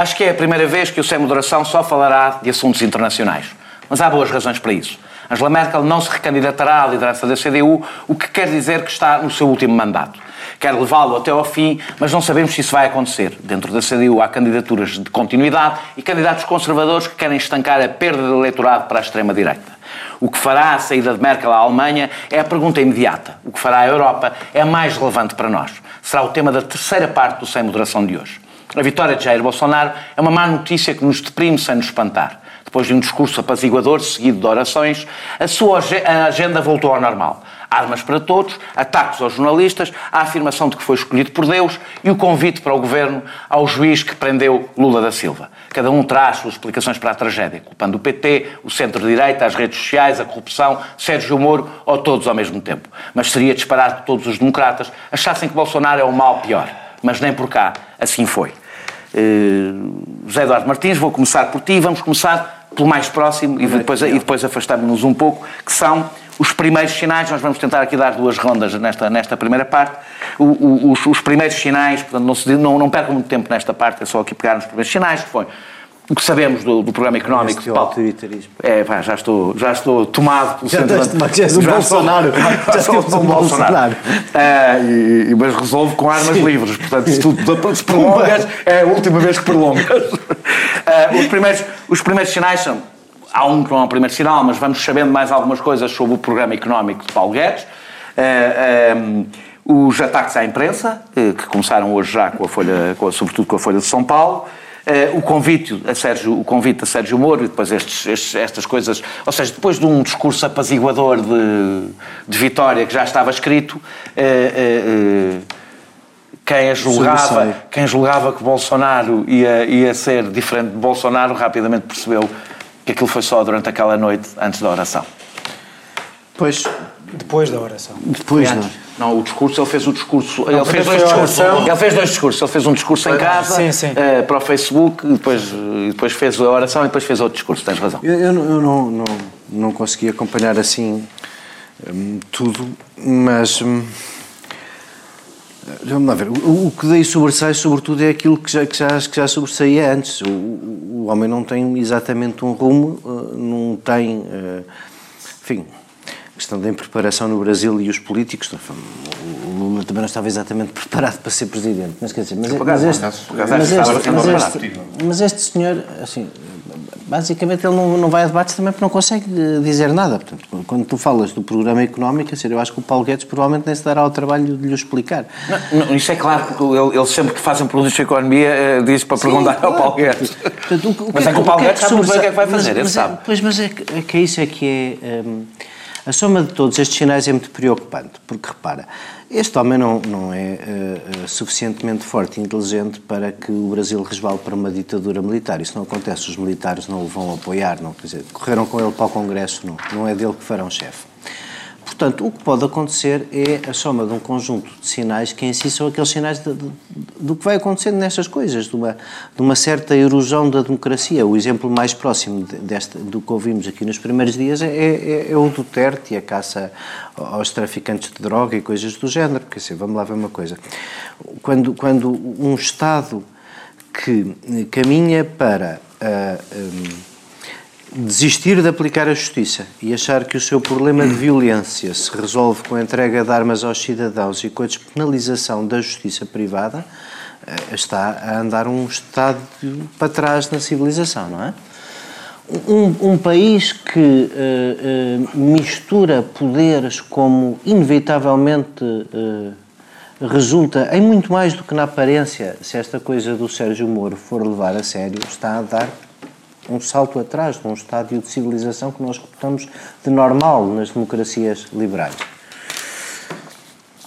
Acho que é a primeira vez que o Sem Moderação só falará de assuntos internacionais. Mas há boas razões para isso. Angela Merkel não se recandidatará à liderança da CDU, o que quer dizer que está no seu último mandato. Quer levá-lo até ao fim, mas não sabemos se isso vai acontecer. Dentro da CDU há candidaturas de continuidade e candidatos conservadores que querem estancar a perda de eleitorado para a extrema-direita. O que fará a saída de Merkel à Alemanha é a pergunta imediata. O que fará a Europa é mais relevante para nós. Será o tema da terceira parte do Sem Moderação de hoje. A vitória de Jair Bolsonaro é uma má notícia que nos deprime sem nos espantar. Depois de um discurso apaziguador seguido de orações, a sua agenda voltou ao normal. Armas para todos, ataques aos jornalistas, a afirmação de que foi escolhido por Deus e o convite para o governo ao juiz que prendeu Lula da Silva. Cada um traz suas explicações para a tragédia, culpando o PT, o centro-direita, as redes sociais, a corrupção, Sérgio Moro ou todos ao mesmo tempo. Mas seria disparar que todos os democratas achassem que Bolsonaro é o mal pior. Mas nem por cá assim foi. Uh, José Eduardo Martins, vou começar por ti. Vamos começar pelo mais próximo e depois, e depois afastamos-nos um pouco, que são os primeiros sinais. Nós vamos tentar aqui dar duas rondas nesta, nesta primeira parte. O, o, os, os, primeiros sinais, portanto, não, se, não, não percam muito tempo nesta parte, é só aqui pegar nos primeiros sinais, que foi o que sabemos do, do programa económico de Paulo. autoritarismo. É, pá, já estou, já estou tomado pelo já centro. Estás, já és um Bolsonaro. já estou um Bolsonaro. Bolsonaro. Uh, e, mas resolvo com armas Sim. livres. Portanto, se tu se prolongas, é a última vez que prolongas. Uh, os, primeiros, os primeiros sinais são. Há um que não é o primeiro sinal, mas vamos sabendo mais algumas coisas sobre o programa económico de Paulo Guedes. Uh, um, os ataques à imprensa, que começaram hoje já com a Folha, com a, sobretudo com a Folha de São Paulo. Uh, o, convite a Sérgio, o convite a Sérgio Moro e depois estes, estes, estas coisas, ou seja, depois de um discurso apaziguador de, de vitória que já estava escrito, uh, uh, quem, julgava, quem julgava que Bolsonaro ia, ia ser diferente de Bolsonaro rapidamente percebeu que aquilo foi só durante aquela noite antes da oração. Pois, depois da oração. Depois, não. Não, o discurso, ele fez o discurso. Não, ele fez dois discursos. Ele fez dois discursos. Ele fez um discurso em casa sim, sim. Uh, para o Facebook, e depois, depois fez a oração e depois fez outro discurso. Tens razão. Eu, eu, eu não, não, não consegui acompanhar assim um, tudo, mas. Um, Vamos lá ver. O, o que daí sobressai, sobretudo, é aquilo que já, que já, que já sobressaía antes. O, o, homem não tem exatamente um rumo, uh, não tem. Uh, enfim, questão da impreparação no Brasil e os políticos. O Lula também não estava exatamente preparado para ser presidente. Mas quer dizer, mas, mas, este, mas, este, mas, este, mas este senhor, assim, basicamente ele não, não vai a debates também porque não consegue dizer nada. Portanto, quando tu falas do programa económico, assim, eu acho que o Paulo Guedes provavelmente nem se dará ao trabalho de lhe explicar. Não, não, isso é claro, porque ele, ele sempre que faz um produto de economia eh, diz para Sim, perguntar claro. ao Paulo Guedes. Portanto, o, o mas é que o Paulo Guedes sabe o que é que vai fazer, mas, ele sabe. Pois, mas é que, é que é isso é que é... Um, a soma de todos estes sinais é muito preocupante, porque repara, este homem não, não é uh, suficientemente forte e inteligente para que o Brasil resvale para uma ditadura militar. Isso não acontece, os militares não o vão apoiar, não, quer dizer, correram com ele para o Congresso, não, não é dele que farão chefe. Portanto, o que pode acontecer é a soma de um conjunto de sinais que em si são aqueles sinais de, de, do que vai acontecendo nestas coisas, de uma, de uma certa erosão da democracia. O exemplo mais próximo desta, do que ouvimos aqui nos primeiros dias é, é, é, o Duterte e a caça aos traficantes de droga e coisas do género. Porque assim, vamos lá ver uma coisa. Quando, quando um Estado que caminha para. Uh, um, desistir de aplicar a justiça e achar que o seu problema de violência se resolve com a entrega de armas aos cidadãos e com a despenalização da justiça privada, eh, está a andar um estado para trás na civilização, não é? Um, um país que uh, uh, mistura poderes como inevitavelmente uh, resulta em muito mais do que na aparência, se esta coisa do Sérgio Moro for levar a sério, está a dar um salto atrás de um estádio de civilização que nós reputamos de normal nas democracias liberais.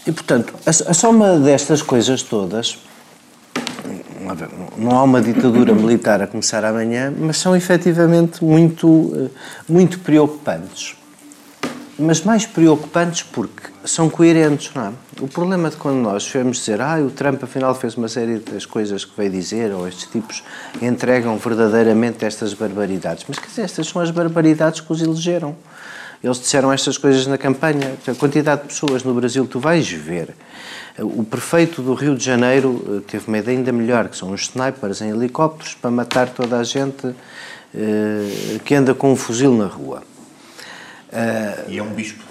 E, portanto, a, a soma destas coisas todas, não há uma ditadura militar a começar amanhã, mas são efetivamente muito, eh, muito preocupantes mas mais preocupantes porque são coerentes, não é? O problema de quando nós vamos dizer, ah, o Trump afinal fez uma série das coisas que veio dizer, ou estes tipos entregam verdadeiramente estas barbaridades. Mas quer dizer, estas são as barbaridades que os elegeram. Eles disseram estas coisas na campanha. A quantidade de pessoas no Brasil, tu vais ver. O prefeito do Rio de Janeiro eh, teve uma ideia ainda melhor, que são os snipers em helicópteros para matar toda a gente uh, que anda com um fuzil na rua. Uh, e é um bispo.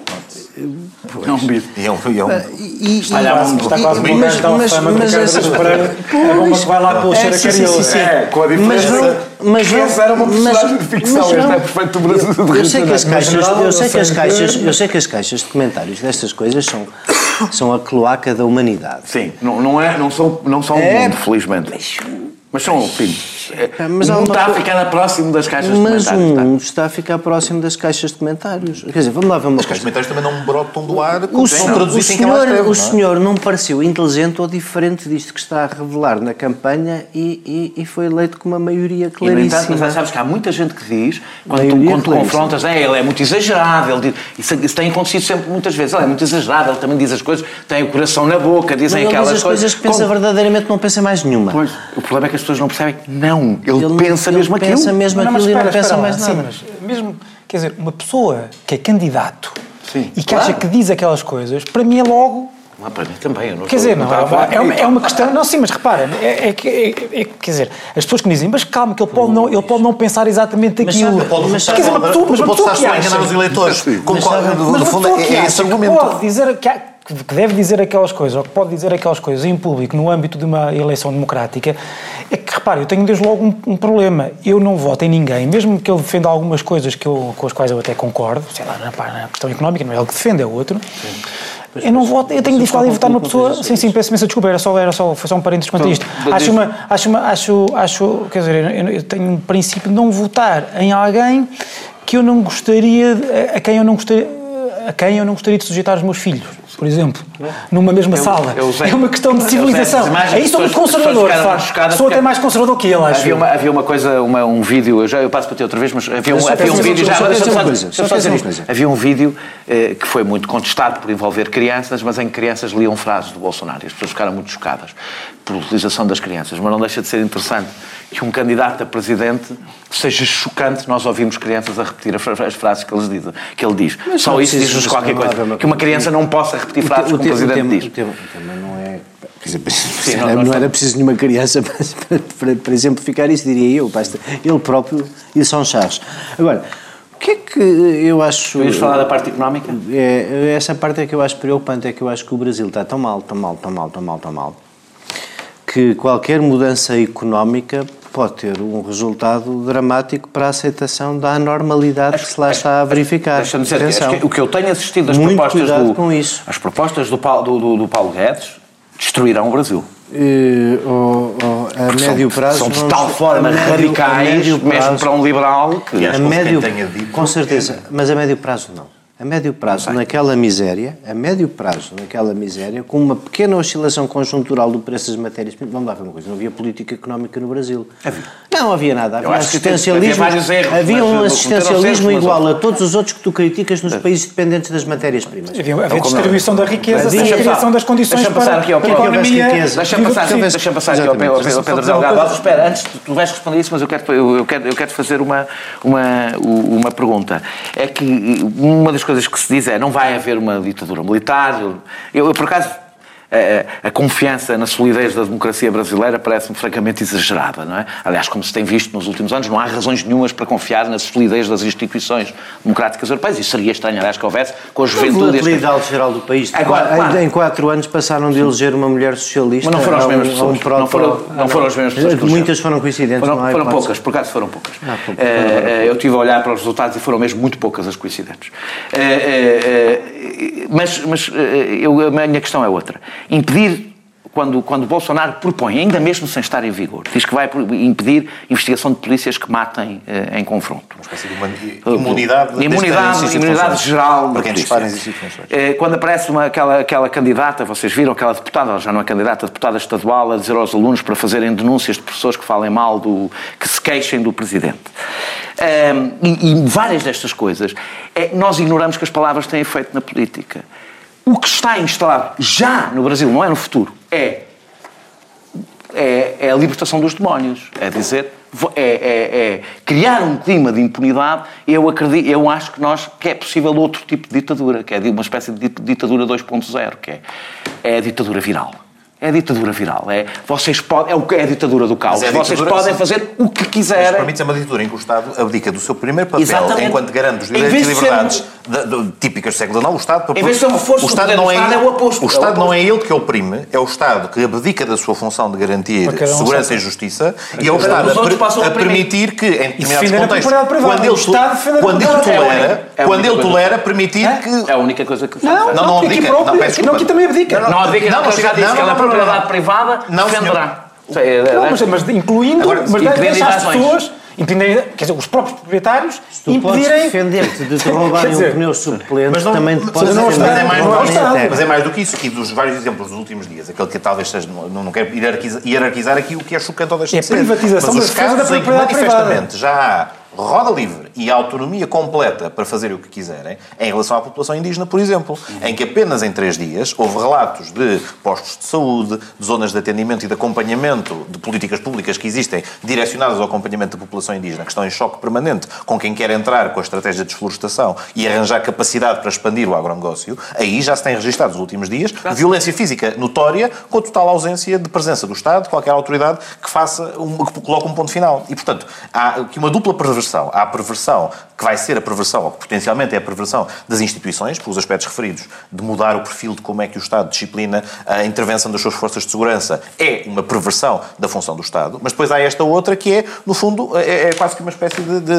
É um bispo. E é um. E é um... E, está, e, está quase um mas, mas, mas, mas essas Pereira, é bomba que vai lá pelo cheiro a cariola. É, com a diferença. Mas não, essa era uma personagem de ficção, este é perfeito do Brasil do eu sei que as caixas, eu sei que as caixas, eu sei que as caixas de comentários destas coisas são são a cloaca da humanidade. Sim, não, não, é, não são, não são é, mundo, felizmente. Mas são, enfim, é, mas o mundo está a ficar próximo das caixas mas de comentários. Mas o mundo está a ficar próximo das caixas de comentários. Quer dizer, vamos lá uma As caixas de comentários também não brotam do ar o, senhor, o, senhor, escreve, o senhor não pareceu inteligente ou diferente disto que está a revelar na campanha e, e, e foi eleito com uma maioria claríssima. E, mas sabes que há muita gente que diz, quando tu, quando tu confrontas, é, ele é muito exagerado, ele diz, isso, isso, tem acontecido sempre muitas vezes, ele é muito exagerado, ele também diz as coisas, tem o coração na boca, dizem aquelas coisas. coisas que pensa verdadeiramente, não pensa mais nenhuma. Pois, o problema é que as pessoas não percebem não. Ele, ele pensa ele mesmo pensa aquilo. mesmo aquilo e não pensa mais nada. Sim, mas mesmo, quer dizer, uma pessoa que é candidato sim, e que claro. acha que diz aquelas coisas, para mim é logo ah, para mim também, eu não Quer dizer, não, é, é, uma, é uma questão. Não, sim, mas repara, é, é, é, é, quer dizer, as pessoas que me dizem, mas calma, que ele pode não, ele pode não pensar exatamente aquilo. Mas, pode, mas, quer dizer, mas tu, mas uma pessoa que acha. enganar os eleitores. Como, mas, no fundo, é, é esse argumento. Pode dizer que, que deve dizer aquelas coisas, ou que pode dizer aquelas coisas em público, no âmbito de uma eleição democrática, é que, repare, eu tenho desde logo um, um, problema. Eu não voto em ninguém, mesmo que ele defenda algumas coisas que eu, com as quais eu até concordo, sei lá, na, questão económica, não é ele que defende, é outro. Sim. Eu não voto, eu tenho dificuldade em votar numa pessoa. Sim, sim, peço imensa desculpa, era só, era só, foi só um parênteses quanto a isto. Acho uma, acho uma, acho, acho, quer dizer, eu tenho um princípio de não votar em alguém que eu não gostaria, a quem eu não gostaria, a quem eu não gostaria de sujeitar os meus filhos por exemplo, numa mesma eu, sala. Eu é uma questão de civilização. É isso muito conservador. Sou até mais conservador que ele, acho. Havia uma, havia uma coisa, uma, um vídeo, eu, já, eu passo para ti outra vez, mas havia um, havia um vídeo já. Havia um vídeo eh, que foi muito contestado por envolver crianças, mas em que crianças liam frases do Bolsonaro e as pessoas ficaram muito chocadas por utilização das crianças. Mas não deixa de ser interessante que um candidato a presidente seja chocante nós ouvimos crianças a repetir as frases que, eles dizem, que ele diz. Mas Só isso diz-nos qualquer coisa. Que uma criança não possa repetir frases que o presidente diz. O tema, o não é... Dizer, Sim, não, não, era preciso nenhuma criança para, para, para, exemplificar isso, diria eu. Basta ele próprio e são chaves. Agora, o que é que eu acho... Queres falar da parte económica? É, essa parte é que eu acho preocupante, é que eu acho que o Brasil está tão mal, tão mal, tão mal, tão mal, tão mal, que qualquer mudança económica pode ter um resultado dramático para a aceitação da anormalidade que se lá está a verificar. Deixa-me dizer, que o que eu tenho assistido às propostas do, com isso. as propostas do Paulo, do, do, do Paulo Guedes destruirão o Brasil. Uh, oh, oh, a Porque médio são, prazo são de tal forma radicais, prazo, mesmo para um liberal, que a médio, com certeza, mas a médio prazo não a médio prazo, naquela miséria, a médio prazo, naquela miséria, com uma pequena oscilação conjuntural do preço das matérias vamos lá ver uma coisa, não havia política económica no Brasil. Havia. Não havia nada, havia assistencialismo, havia, erros, havia um assistencialismo igual a todos os outros que tu criticas nos países dependentes das matérias-primas. Havia, havia distribuição da riqueza, havia criação das condições para, passar aqui ao para a economia. Deixa-me passar, deixa passar aqui ao Pedro Delgado. Espera, antes, tu vais responder isso, mas eu quero, eu quero, eu quero fazer uma, uma, uma pergunta. É que uma das coisas coisas que se diz é não vai haver uma ditadura militar. Eu, eu por acaso, a, a, confiança na solidez da democracia brasileira parece-me francamente exagerada, não é? Aliás, como se tem visto nos últimos anos, não há razões nenhumas para confiar na solidez das instituições democráticas europeias. Isso seria estranho, aliás, que houvesse com a juventude... A volatilidade geral do país. Agora, claro. Em quatro anos passaram de eleger uma mulher socialista Mas não foram as mesmas pessoas. Um não, foram, não foram as mesmas pessoas. Muitas foram coincidentes, foram, não é? Foram poucas, por acaso foram poucas. Ah, uh, eu estive a olhar para os resultados e foram mesmo muito poucas as coincidentes. Uh, uh, mas mas eu, a minha questão é outra. Impedir quando, quando Bolsonaro propõe, ainda mesmo sem estar em vigor, diz que vai impedir investigação de polícias que matem eh, em confronto. Uma espécie de uma imunidade, uh, imunidade, imunidade geral para quem dispara eh, Quando aparece uma, aquela, aquela candidata, vocês viram aquela deputada, ela já não é candidata, deputada estadual, a dizer aos alunos para fazerem denúncias de professores que falem mal, do, que se queixem do presidente. Um, ehm, e, e várias destas coisas, é, nós ignoramos que as palavras têm efeito na política. O que está instalado já no Brasil, não é no futuro, é, é, é a libertação dos demónios. É dizer, é, é, é, criar um clima de impunidade, eu, acredito, eu acho que, nós, que é possível outro tipo de ditadura, que é uma espécie de ditadura 2.0, que é, é a ditadura viral. É a ditadura viral. É, vocês podem, é, o, é a ditadura do caos. É vocês podem fazer o que quiserem. Mas permite é uma ditadura em que o Estado abdica do seu primeiro papel Exatamente. enquanto garante os direitos e liberdades de, de, típicas do século XIX. O Estado, em vez de ser um reforço, o Estado não é, Estado é o oposto. O Estado é o oposto. não é ele que oprime, é o Estado que abdica da sua função de garantir segurança e justiça e é o Estado a, a, permitir que, em determinados contextos, quando ele, quando ele tolera, quando ele tolera, permitir que... É a única coisa que. Não, não, abdica. Não, aqui também abdica. Não abdica, não, já disse que ela é propriedade privada não, defenderá. Não, mas, mas incluindo, Agora, mas deixa as pessoas impedirem, quer dizer, os próprios proprietários Se tu impedirem... defender-te de te roubarem um pneu suplente, mas não, também te podes defender. Mas é, mais, não mas é mais do que isso. E dos vários exemplos dos últimos dias, aquele que talvez seja, não, não quero hierarquizar, hierarquizar aqui o que é chocante ou deixa é de ser. É a privatização mas os casos em que manifestamente já há roda livre e autonomia completa para fazer o que quiserem, em relação à população indígena, por exemplo, em que apenas em três dias houve relatos de postos de saúde, de zonas de atendimento e de acompanhamento de políticas públicas que existem direcionadas ao acompanhamento da população indígena, que estão em choque permanente com quem quer entrar com a estratégia de desflorestação e arranjar capacidade para expandir o agronegócio, aí já se tem registrado nos últimos dias violência física notória com a total ausência de presença do Estado, de qualquer autoridade que faça, um, que coloque um ponto final. E, portanto, há aqui uma dupla perversão. Há a perversão que vai ser a perversão, ou que potencialmente é a perversão das instituições, pelos aspectos referidos, de mudar o perfil de como é que o Estado disciplina a intervenção das suas forças de segurança, é uma perversão da função do Estado. Mas depois há esta outra que é, no fundo, é, é quase que uma espécie de, de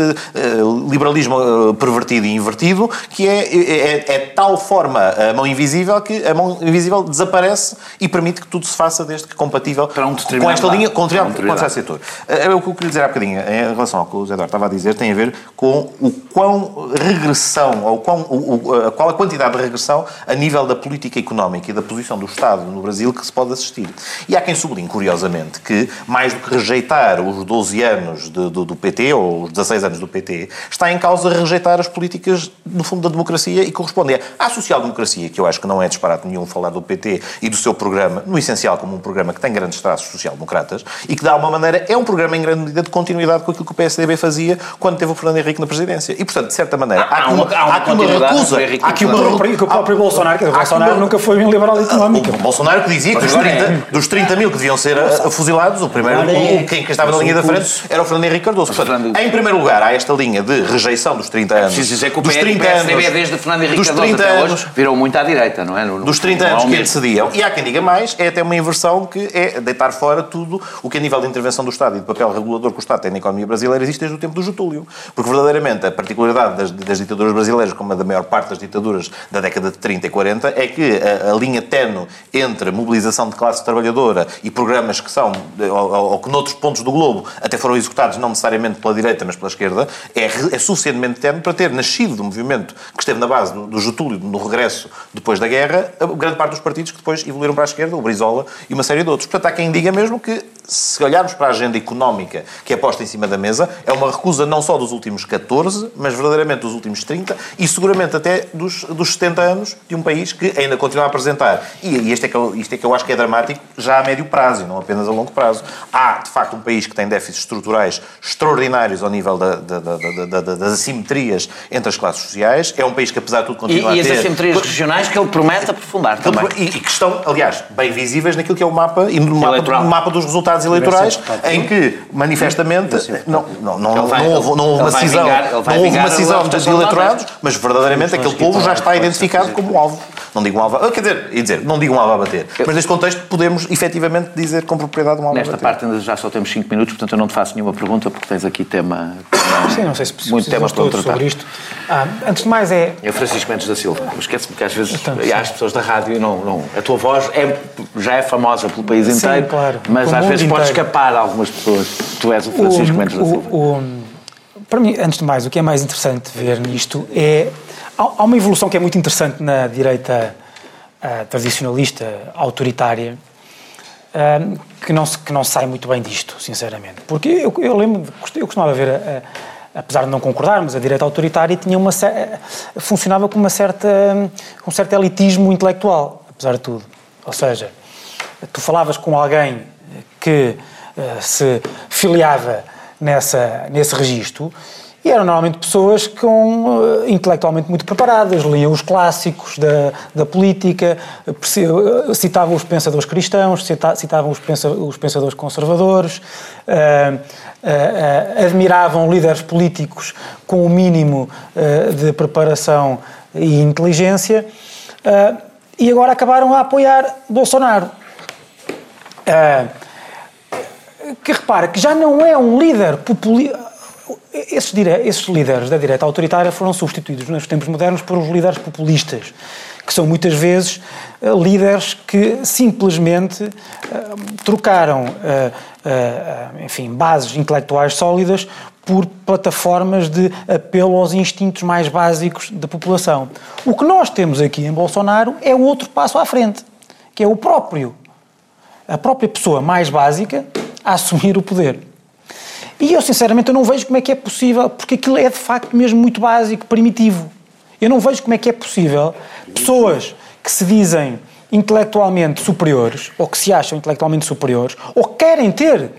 uh, liberalismo uh, pervertido e invertido, que é, é, é, tal forma a mão invisível que a mão invisível desaparece e permite que tudo se faça desde que compatível um com esta linha, com, com, com, com setor. É o que eu queria dizer há bocadinho, em relação ao que o Zé Eduardo estava a dizer, tem a ver com o quão regressão, ou quão, o, qual a quantidade de regressão a nível da política económica e da posição do Estado no Brasil que se pode assistir. E há quem sublinhe, curiosamente, que mais do que rejeitar os 12 anos de, do, do, PT, ou os 16 anos do PT, está em causa rejeitar as políticas, no fundo, da democracia e corresponder à social-democracia, que eu acho que não é disparate nenhum falar do PT e do seu programa, no essencial como um programa que tem grandes traços social-democratas e que, de alguma maneira, é um programa em grande medida de continuidade com aquilo que o PSDB fazia quando teve o Fernando Henrique na presidência. E, portanto, de certa maneira, há, há, uma, há, aqui uma recusa. Há aqui uma recusa. Que o próprio Bolsonaro, que o Bolsonaro nunca foi um liberal económico. O Bolsonaro que dizia que dos 30, é. dos 30 mil que deviam ser fuzilados, o primeiro, é. quem, estava na linha da frente era o Fernando Henrique Cardoso. Portanto, em primeiro lugar, há esta linha de rejeição dos 30 anos. Preciso dizer que o dos 30 anos, desde Fernando Henrique Cardoso 30 até hoje, virou muito à direita, não é? Dos 30 anos que antecediam. E há quem diga mais, é até uma inversão que é deitar fora tudo o que a nível de intervenção do Estado e de papel regulador que o Estado tem na economia brasileira existe desde o tempo do Getúlio. Porque verdadeiramente a particularidade das, das ditaduras brasileiras, como a da maior parte das ditaduras da década de 30 e 40, é que a, a linha tenue entre mobilização de classe trabalhadora e programas que são, ou, ou, que noutros pontos do globo até foram executados não necessariamente pela direita, mas pela esquerda, é, é suficientemente tenue para ter nascido do movimento que esteve na base do, do Getúlio, no regresso depois da guerra, grande parte dos partidos que depois evoluíram para a esquerda, o Brizola e uma série de outros. Portanto, há quem diga mesmo que, se olharmos para a agenda económica que é posta em cima da mesa, é uma recusa não só dos últimos 14, mas verdadeiramente dos últimos 30 e seguramente até dos, dos 70 anos de um país que ainda continua a apresentar. E, e isto, é que eu, isto é que eu acho que é dramático já a médio prazo e não apenas a longo prazo. Há, de facto, um país que tem déficits estruturais extraordinários ao nível da, da, da, das assimetrias entre as classes sociais. É um país que, apesar de tudo, continua e, a ter... E as assimetrias regionais que ele promete aprofundar também. E, e, que estão, aliás, bem visíveis naquilo que é o mapa, e no mapa, no mapa dos resultados eleitorais, em que, manifestamente, não, não, não, não, houve, não houve uma decisão, não houve uma decisão dos eleitorados, mas verdadeiramente aquele povo já está identificado como alvo. Não digo um alvo, quer dizer, dizer, não digo um alvo a bater, mas neste contexto podemos efetivamente dizer com propriedade um alvo Nesta a bater. parte ainda já só temos 5 minutos, portanto eu não te faço nenhuma pergunta porque tens aqui tema, tema Sim, não sei se muito tema para tratar. sobre isto. Ah, antes de mais é... É Francisco Mendes da Silva. Esquece-me que às vezes então, há as pessoas da rádio não, não... A tua voz é, já é famosa pelo país sim, inteiro, claro, mas às vezes inteiro. pode escapar a algumas pessoas. Tu és o Francisco o, Mendes da Silva. O, o, para mim, antes de mais, o que é mais interessante ver nisto é. Há uma evolução que é muito interessante na direita uh, tradicionalista, autoritária, uh, que, não se, que não sai muito bem disto, sinceramente. Porque eu, eu lembro, eu costumava ver, uh, apesar de não concordarmos, a direita autoritária tinha uma, funcionava com, uma certa, com um certo elitismo intelectual, apesar de tudo. Ou seja, tu falavas com alguém que se filiava nessa, nesse registro e eram normalmente pessoas com, uh, intelectualmente muito preparadas, liam os clássicos da, da política, citavam os pensadores cristãos, citavam os, pensa, os pensadores conservadores, uh, uh, admiravam líderes políticos com o mínimo de preparação e inteligência, e agora acabaram a apoiar Bolsonaro. Que repara que já não é um líder populista esses, esses, líderes da direita autoritária foram substituídos nos tempos modernos por os líderes populistas, que são muitas vezes eh, líderes que simplesmente uh, trocaram, uh, enfim, bases intelectuais sólidas por plataformas de apelo aos instintos mais básicos da população. O que nós temos aqui em Bolsonaro é outro passo à frente, que é o próprio, a própria pessoa mais básica a assumir o poder. E eu, sinceramente, eu não vejo como é que é possível, porque aquilo é de facto mesmo muito básico, primitivo. Eu não vejo como é que é possível pessoas que se dizem intelectualmente superiores, ou que se acham intelectualmente superiores, ou querem ter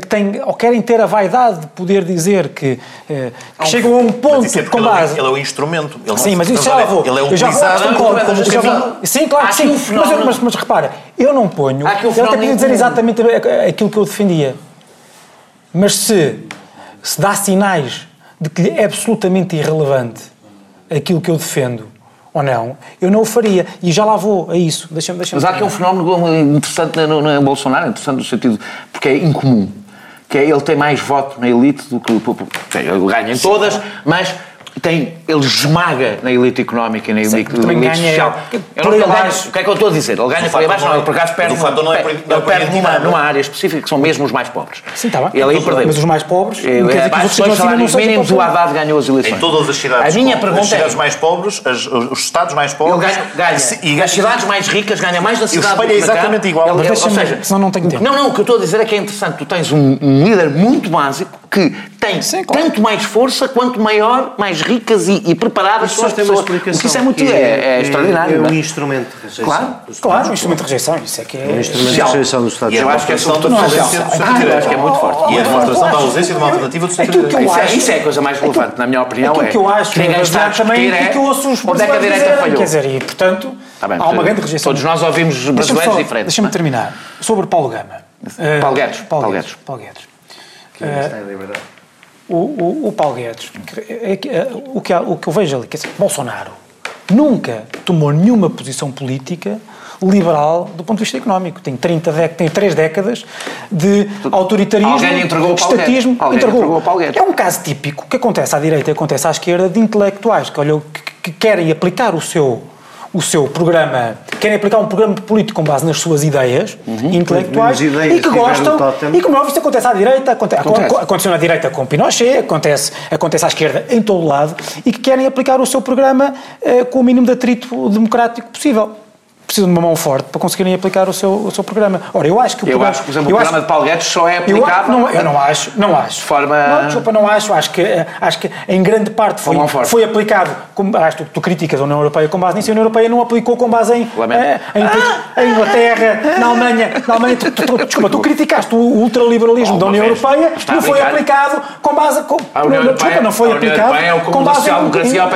que têm, ou querem ter a vaidade de poder dizer que, uh, que chegam a um ponto é com base. Ele é o instrumento. Ele sim, mas isso já vou. Ele é utilizado como, como, Sim, claro que sim. Um mas, mas, mas, repara, eu não ponho. Um ele até queria dizer exatamente aquilo que eu defendia. Mas se, se dá sinais de que é absolutamente irrelevante aquilo que eu defendo ou não, eu não o faria. E já lá vou a isso. Deixa deixa Mas há aqui um fenómeno interessante no, no, no Bolsonaro, interessante no sentido, porque é incomum. Que é ele tem mais voto na elite do que. Ele ganha em todas, mas tem, ele esmaga na elite económica e na elite, Sim, elite ganha, social. Eu não, ele ganha, o que é que eu estou a dizer? Ele ganha por aí abaixo, não, ele por acaso perde, não é ele perde numa, numa área específica que são mesmo os mais pobres. Sim, está bem. Ele aí perdeu. Mas os mais pobres, é, abaixo dos salários mínimos, o Haddad ganhou as eleições. Em todas as cidades, a minha pergunta as cidades é, mais pobres, as, os estados mais pobres... Ele ganha. E as cidades mais ricas ganha mais da cidade do que é exatamente igual. Ele, ou seja, senão não tenho tempo. Não, não, o que eu estou a dizer é que é interessante. Tu tens um líder muito básico que tem Sim, claro. tanto mais força quanto maior, mais ricas e, e preparadas são as pessoas. Explicação isso é muito é, é, é extraordinário. É, um é? instrumento de rejeição. Claro, claro um instrumento de rejeição. Isso é que é. Um instrumento de rejeição do Estado E eu acho que é sobretudo a ausência do acho que é muito forte. E a demonstração da ausência de uma alternativa do centro Isso é a coisa mais relevante, na minha opinião. Aquilo que eu acho que está também é que eu ouço os onde é que a direita falhou. Quer dizer, e portanto há uma grande rejeição. Todos nós ouvimos brasileiros diferentes. Deixa-me terminar. Sobre Paulo Gama. Paulo Guedes. Paulo Guedes. Que está em liberdade o, o, o Paulo Guedes, é, é, o, que, o que eu vejo ali, quer dizer, Bolsonaro nunca tomou nenhuma posição política liberal do ponto de vista económico. Tem 30 tem 3 décadas de autoritarismo, entregou estatismo. Entregou. entregou. É um caso típico que acontece à direita e acontece à esquerda de intelectuais que, olham, que, que querem aplicar o seu o seu programa, querem aplicar um programa político com base nas suas ideias uhum, intelectuais ideias e que gostam, e como é isto acontece à direita, acontece, acontece. aconteceu na direita com Pinochet, acontece, acontece à esquerda em todo o lado, e que querem aplicar o seu programa eh, com o mínimo de atrito democrático possível precisam de uma mão forte para conseguirem aplicar o seu, o seu programa. Ora, eu acho que o eu programa, acho que, por exemplo, o programa acho, de Paulo Guedes só é aplicável... Eu, não, eu não acho, não acho. De forma... Não, desculpa, não acho. Acho que, acho que em grande parte foi, foi aplicado... Como, acho que tu, tu criticas a União Europeia com base nisso, a União Europeia não aplicou com base em, eh, em, ah! em Inglaterra, na Alemanha... Na Alemanha tu, tu, desculpa, tu criticaste o ultraliberalismo da União Europeia, não foi aplicado com base... Com, a União não, desculpa, não foi aplicado é com base social-democracia ao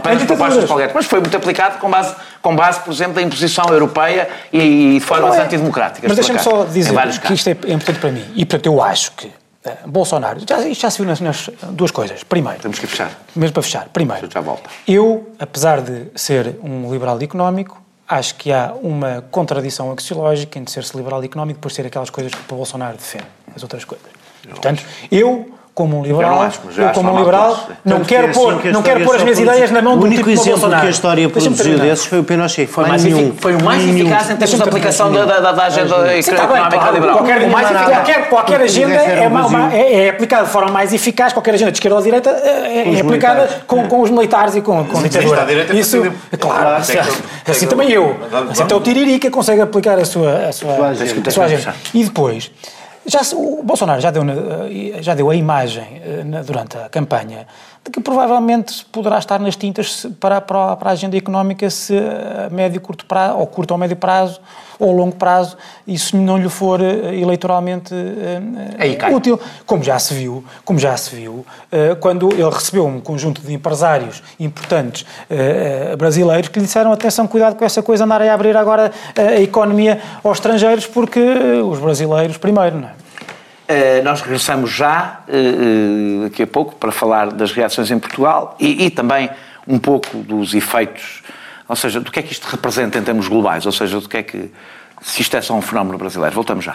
pé das propostas de Paulo Guedes. Mas foi muito aplicado com base, com base, por exemplo, da imposição europeia Europeia e, de formas é. antidemocráticas. Mas deixa-me só dizer que isto é importante para mim. E, portanto, eu acho que uh, Bolsonaro, já, isto já se viu nas, nas, duas coisas. Primeiro... Temos que fechar. Mesmo para fechar. Primeiro, já volta. eu, apesar de ser um liberal económico, acho que há uma contradição axiológica entre ser-se liberal económico e depois ser aquelas coisas que o Bolsonaro defende, as outras coisas. Portanto, eu como um liberal, eu, acho, eu como um liberal, não quero é pôr, assim não quero pôr as minhas ideias na mão do tipo O único exemplo que a história produziu desses foi o Pinochet. Foi, mais nenhum, foi o mais nenhum. eficaz em termos de aplicação da, da, da agenda económica liberal. Qualquer, qualquer, qualquer agenda é, uma, é, é, aplicada de forma mais eficaz, qualquer agenda de esquerda ou de direita é, é aplicada com, com os militares e com, com a ditadura. Isso, claro, assim também eu. Assim até o Tiririca consegue aplicar a sua agenda. E depois, já, o Bolsonaro já deu, já deu a imagem eh, durante a campanha de que provavelmente poderá estar nas tintas para, para, para a agenda económica se a médio, curto prazo, ou curto ou médio prazo, ou longo prazo, isso não lhe for eh, eleitoralmente uh, útil. Como já se viu, como já se viu, uh, quando ele recebeu um conjunto de empresários importantes uh, brasileiros que lhe disseram atenção, cuidado com essa coisa, andarem a abrir agora a economia aos estrangeiros, porque os brasileiros primeiro, não é? Uh, nós regressamos já, uh, daqui a pouco, para falar das reações em Portugal e, e, também um pouco dos efeitos, ou seja, do que é que isto representa em termos globais, ou seja, do que é que, se isto é só um fenómeno brasileiro. Voltamos já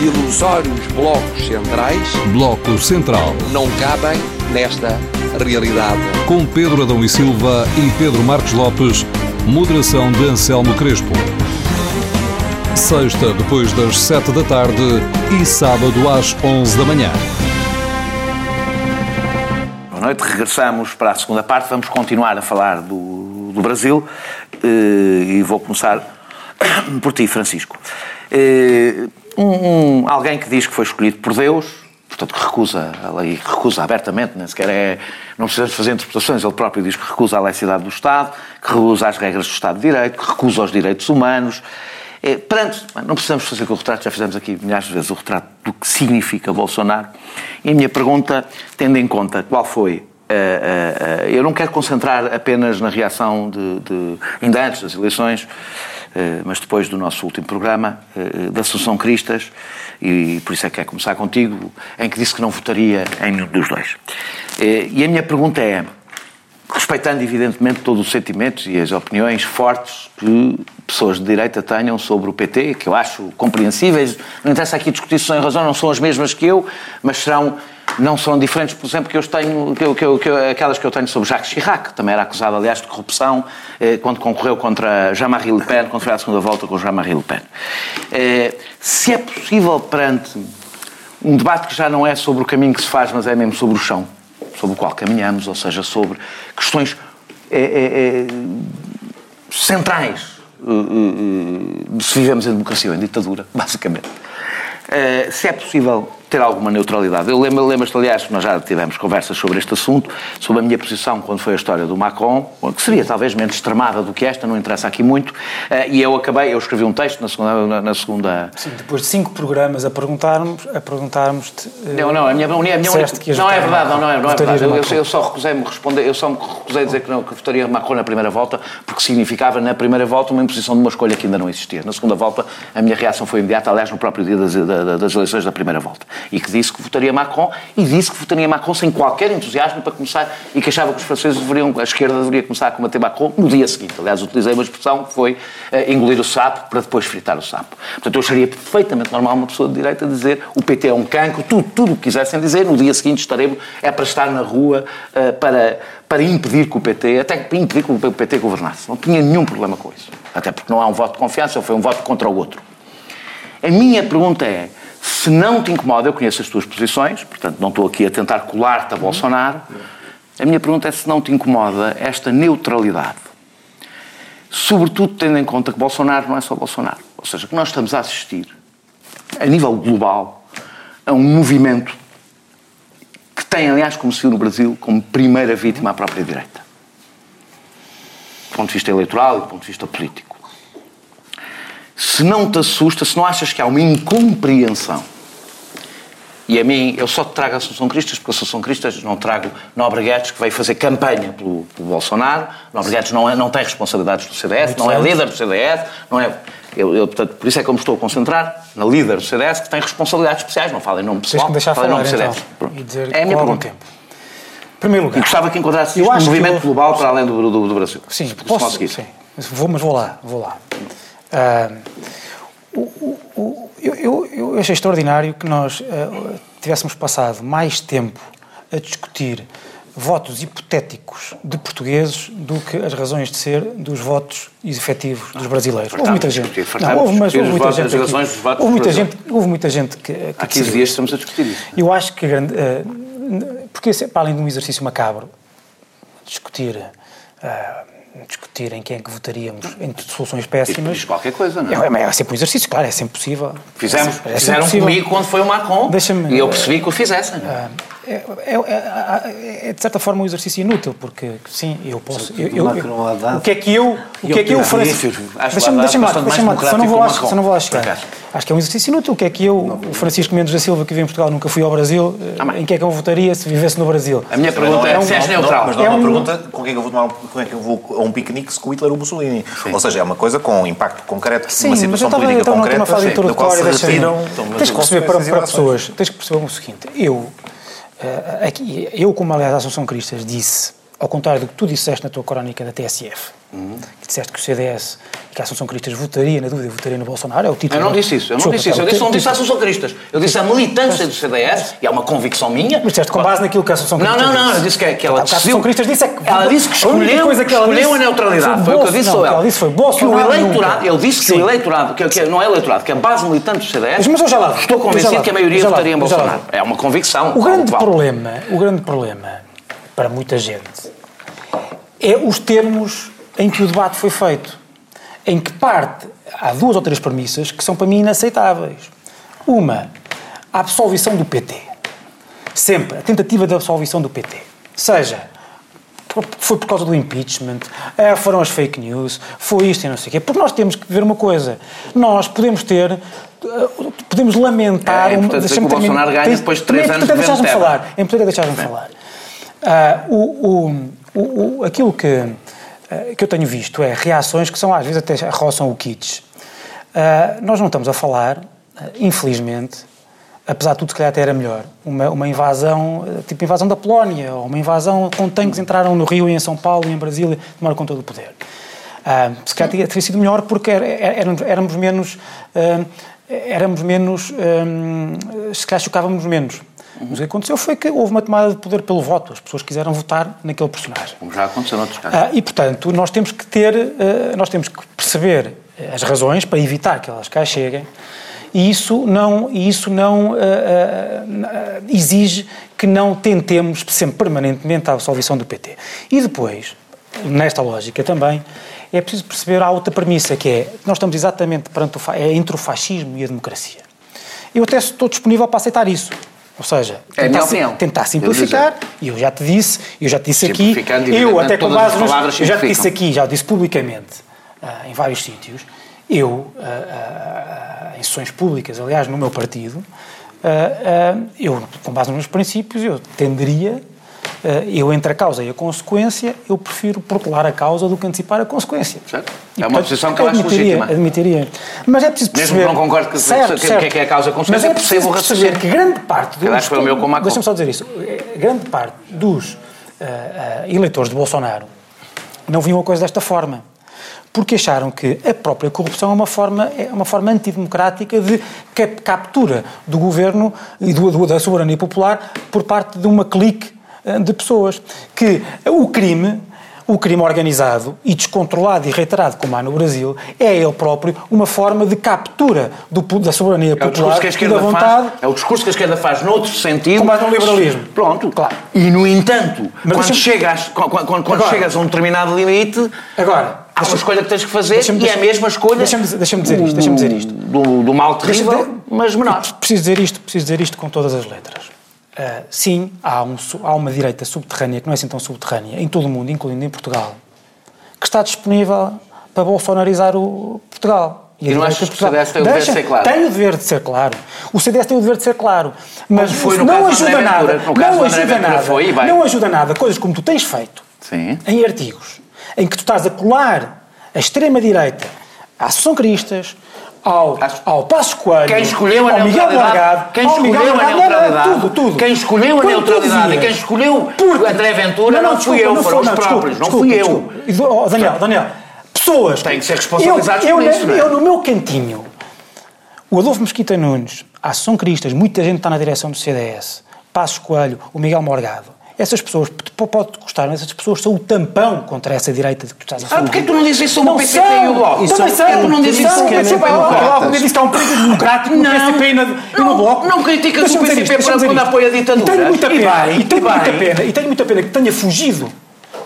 ilusórios blocos centrais. Bloco Central. Não cabem nesta realidade. Com Pedro Adão e Silva e Pedro Marcos Lopes, moderação de Anselmo Crespo. Sexta, depois das sete da tarde e sábado às onze da manhã. Boa noite, regressamos para a segunda parte. Vamos continuar a falar do, do Brasil eh, e vou começar por ti, Francisco. Um, um, alguém que diz que foi escolhido por Deus, portanto que recusa lei, recusa abertamente, nem sequer é, não precisamos fazer interpretações, ele próprio diz que recusa a laicidade do Estado, que recusa as regras do Estado de Direito, que recusa os direitos humanos. É, não precisamos fazer o retrato, já fizemos aqui milhares de vezes o retrato do que significa Bolsonaro. E a minha pergunta, tendo em conta qual foi eu não quero concentrar apenas na reação de, de, ainda antes das eleições, eh, mas depois do nosso último programa, eh, da Assunção Cristas, e por isso é que quero começar contigo, em que disse que não votaria em nenhum dos dois. Eh, e a minha pergunta é, respeitando evidentemente todos os sentimentos e as opiniões fortes que pessoas de direita tenham sobre o PT, que eu acho compreensíveis, não interessa aqui discutir se são em razão, não são as mesmas que eu, mas serão não são diferentes, por exemplo, que eu tenho, que eu, que eu, que eu, aquelas que eu tenho sobre Jacques Chirac, que também era acusado, aliás, de corrupção, eh, quando concorreu contra Jean-Marie Le Pen, quando foi à segunda volta com Jean-Marie Le Pen. Eh, se é possível, perante um debate que já não é sobre o caminho que se faz, mas é mesmo sobre o chão, sobre o qual caminhamos, ou seja, sobre questões eh, centrais de se vivemos em democracia ou em ditadura, basicamente. se é possível ter alguma neutralidade. Eu lembro-te, lembro aliás, que nós já tivemos conversas sobre este assunto, sobre a minha posição quando foi a história do Macron, que seria talvez menos extremada do que esta, não interessa aqui muito, eh, e eu acabei, eu escrevi um texto na segunda... Na, segunda... Sim, depois de cinco programas a perguntarmos, a perguntarmos-te... Eh, não, não, a minha, a minha, a minha não é verdade, não, não é, não é verdade. Eu, eu, só recusei-me responder, eu só me recusei a dizer que, não, que votaria Macron na primeira volta, porque significava na primeira volta uma imposição de uma escolha que ainda não existia. Na segunda volta, a minha reação foi imediata, aliás, no próprio dia das, das eleições da primeira volta, e que disse que votaria Macron e disse que votaria Macron sem qualquer entusiasmo para começar e que achava que os franceses deveriam, a esquerda deveria começar a combater Macron no dia seguinte. Aliás, utilizei uma expressão que foi uh, engolir o sapo para depois fritar o sapo. Portanto, eu acharia perfeitamente normal uma pessoa de direita dizer o PT é um cancro, tudo, tudo o que quisessem dizer, no dia seguinte estaremos, é para estar na rua uh, para, para impedir que o PT, até para impedir que o PT governasse. Não tinha nenhum problema com isso. Até porque não há um voto de confiança, foi um voto contra o outro. A minha pergunta é, se não te incomoda, eu conheço as tuas posições, portanto não estou aqui a tentar colar-te a Bolsonaro. A minha pergunta é se não te incomoda esta neutralidade. Sobretudo tendo em conta que Bolsonaro não é só Bolsonaro. Ou seja, que nós estamos a assistir, a nível global, a um movimento que tem, aliás, como se viu no Brasil, como primeira vítima a própria direita. Do ponto de vista eleitoral e do ponto de vista político se não te assusta, se não achas que há uma incompreensão, e a mim, eu só te trago a Assunção Cristas, porque a Assunção Cristas não trago Nobre Guedes, que veio fazer campanha pelo, pelo Bolsonaro. Nobre Guedes não, é, não tem responsabilidades do CDS, Muito não é líder do CDS, não é... Eu, eu, portanto, por isso é que eu me estou a concentrar na líder do CDS, que tem responsabilidades especiais, não fala em nome pessoal, fala em nome do CDS. Então, e dizer é a minha pergunta. Tempo. Primeiro lugar. E gostava que encontrasse um movimento eu... global para além do, do, do Brasil. Sim, posso, sim. Vou, mas vou lá, vou lá. Uh, eu, eu, eu extraordinário que nós uh, tivéssemos passado mais tempo a discutir votos hipotéticos de portugueses do que as razões de ser dos votos efetivos dos brasileiros. Houve muita gente. Não, houve, mas houve muita gente. Aqui, houve muita gente, houve muita gente que. que Há 15 dias estamos a discutir isso. Eu acho que a grande. Uh, porque, para além de um exercício macabro, discutir. Uh, discutir em quem é que votaríamos entre soluções péssimas. Qualquer coisa, não é? É, é sempre um exercício, claro, é sempre possível. Fizemos, é, é fizeram possível. comigo quando foi o Macron e eu percebi que o fizessem. É, é, é, de certa forma um exercício inútil, porque sim, eu posso. Eu, eu, eu, o que é que eu. O que é que eu Francisco. Deixa-me deixa lá, deixa lá, só não vou lá, só não vou lá chegar. Acho que é um exercício inútil. O que é que eu, o Francisco Mendes da Silva, que vive em Portugal, nunca fui ao Brasil, em que é que eu votaria se vivesse no Brasil? A minha pergunta é, se és neutral. Mas não é uma pergunta com quem é que eu vou tomar com é que eu vou a um piquenique se com Hitler ou Mussolini. Ou seja, é uma coisa com impacto concreto, sim, uma situação política concreta, na fase introdutória, Tens que perceber para, pessoas, tens que perceber o seguinte, eu aqui, eu, como aliás a Associação Cristas, disse, ao contrário do que tu disseste na tua crónica da TSF, uhum. que disseste que o CDS e que a Associação Cristas votaria, na dúvida, votaria no Bolsonaro, é o título. Eu não disse isso, eu não disse isso. Eu disse, não disse a Associação Cristas. Eu disse a militância do CDS, e é uma convicção minha. Mas disseste com base naquilo que a Associação Cristas Não, não, não, eu disse que, que ela decidiu. A Associação Cristas disse é que. Ela disse que escolheu, coisa que ela escolheu a neutralidade. Foi o que eu disse, não, ela disse foi Bolsonaro. Que o eleitorado, ele disse que o eleitorado, que, que não é eleitorado, que a base militante do CDS. Mas eu já lá. Estou convencido que a maioria votaria em Bolsonaro. É uma convicção. O grande problema, o grande problema para muita gente é os termos em que o debate foi feito. Em que parte, há duas ou três premissas que são para mim inaceitáveis. Uma, a absolvição do PT. Sempre, a tentativa de absolvição do PT. Seja, foi por causa do impeachment, foram as fake news, foi isto e não sei o quê. Porque nós temos que ver uma coisa. Nós podemos ter, podemos lamentar... É, é importante que o Bolsonaro ganha depois de três é anos de falar. É importante deixar-me falar. Uh, o, o, o, aquilo que, uh, que eu tenho visto é reações que são às vezes até roçam o kitsch. Uh, nós não estamos a falar, infelizmente, apesar de tudo, se calhar até era melhor, uma, uma invasão, tipo invasão da Polónia, ou uma invasão com tanques entraram no Rio e em São Paulo e em Brasília tomaram conta do poder. se calhar teria, teria sido melhor porque éramos menos, éramos menos, se calhar chocávamos menos. Mas o que aconteceu foi que houve uma tomada de poder pelo voto. As pessoas quiseram votar naquele personagem. Como já aconteceu noutros casos. Ah, e, portanto, nós temos que ter, uh, nós temos que perceber as razões para evitar que elas cá cheguem e isso não, isso não uh, uh, exige que não tentemos sempre permanentemente a absolvição do PT. E depois, nesta lógica também, é preciso perceber a outra premissa, que é nós estamos exatamente perante o, é entre o fascismo e a democracia. Eu até estou disponível para aceitar isso. Ou seja, é tentar, tentar simplificar, e eu já te disse, eu já te disse aqui, eu até com base nos, eu já te disse aqui, já disse publicamente, uh, em vários sítios, eu, uh, uh, em sessões públicas, aliás, no meu partido, eu, com base nos meus princípios, eu tenderia, eu entre a causa e a consequência, eu prefiro protelar a causa do que antecipar a consequência. Certo. É uma posição que eu acho. Admitiria. Mas é preciso perceber... Mesmo que não concordo que, certo, que, certo. que, que é a causa consequência, Mas é percebo o raciocínio. que grande parte dos... Acho que foi o meu com Deixa-me só dizer isso. Grande parte dos uh, uh, eleitores de Bolsonaro não viam a coisa desta forma. Porque acharam que a própria corrupção é uma forma, é uma forma antidemocrática de captura do governo e do, da soberania popular por parte de uma clique de pessoas. Que o crime o crime organizado e descontrolado e reiterado, como há no Brasil, é ele próprio uma forma de captura do, da soberania popular é e da vontade. Faz, é o discurso que a esquerda faz noutro sentido. Com base no liberalismo. Pronto, claro. E, no entanto, Mas quando, chegas, quando, quando, quando agora, chegas a um determinado limite, agora, há uma escolha que tens que fazer e é a mesma escolha. Deixa-me deixa dizer isto. Deixa dizer isto. Do, do mal terrível, mas menor. Preciso dizer isto, preciso dizer isto com todas as letras. Uh, sim, há, um, há, uma direita subterrânea, que não é assim tão subterrânea, em todo o mundo, incluindo em Portugal, que está disponível para bolsonarizar o Portugal. E, e não achas que o CDS tem o dever de ser claro? Tem o dever de ser claro. O CDS tem o dever de ser claro. Mas foi não ajuda nada. Ventura, não ajuda nada. Foi, não ajuda nada. Coisas como tu tens feito Sim. em artigos, em que tu estás a colar a extrema-direita à Associação Cristas, ao, ao Passos Coelho, quem escolheu a ao Miguel Morgado, quem ao escolheu Miguel a Morgado, neutralidade, tudo, tudo. quem escolheu a neutralidade e quem escolheu Porque- André Ventura não, fui desculpa, eu, não foram os não, próprios, não fui eu. Daniel, Daniel, pessoas. Têm que ser responsabilizados eu, por isso, não é? Eu, no meu cantinho, o Adolfo Mesquita Nunes, a Associação Cristas, muita gente está na direção do CDS, Passos Coelho, o Miguel Morgado. Essas pessoas, pode mas essas pessoas são o tampão contra essa direita de que tu estás a falar. Ah, porquê tu não dizes isso sobre o PCP e o Bloco? Isso Também sei, tu não dizes isso sobre o PCP e o Bloco. Alguém disse que há um perigo democrático no PCP e no Bloco. Não criticas o PCP quando apoia a ditadura. E e tenho muita pena, e tenho muita pena que tenha fugido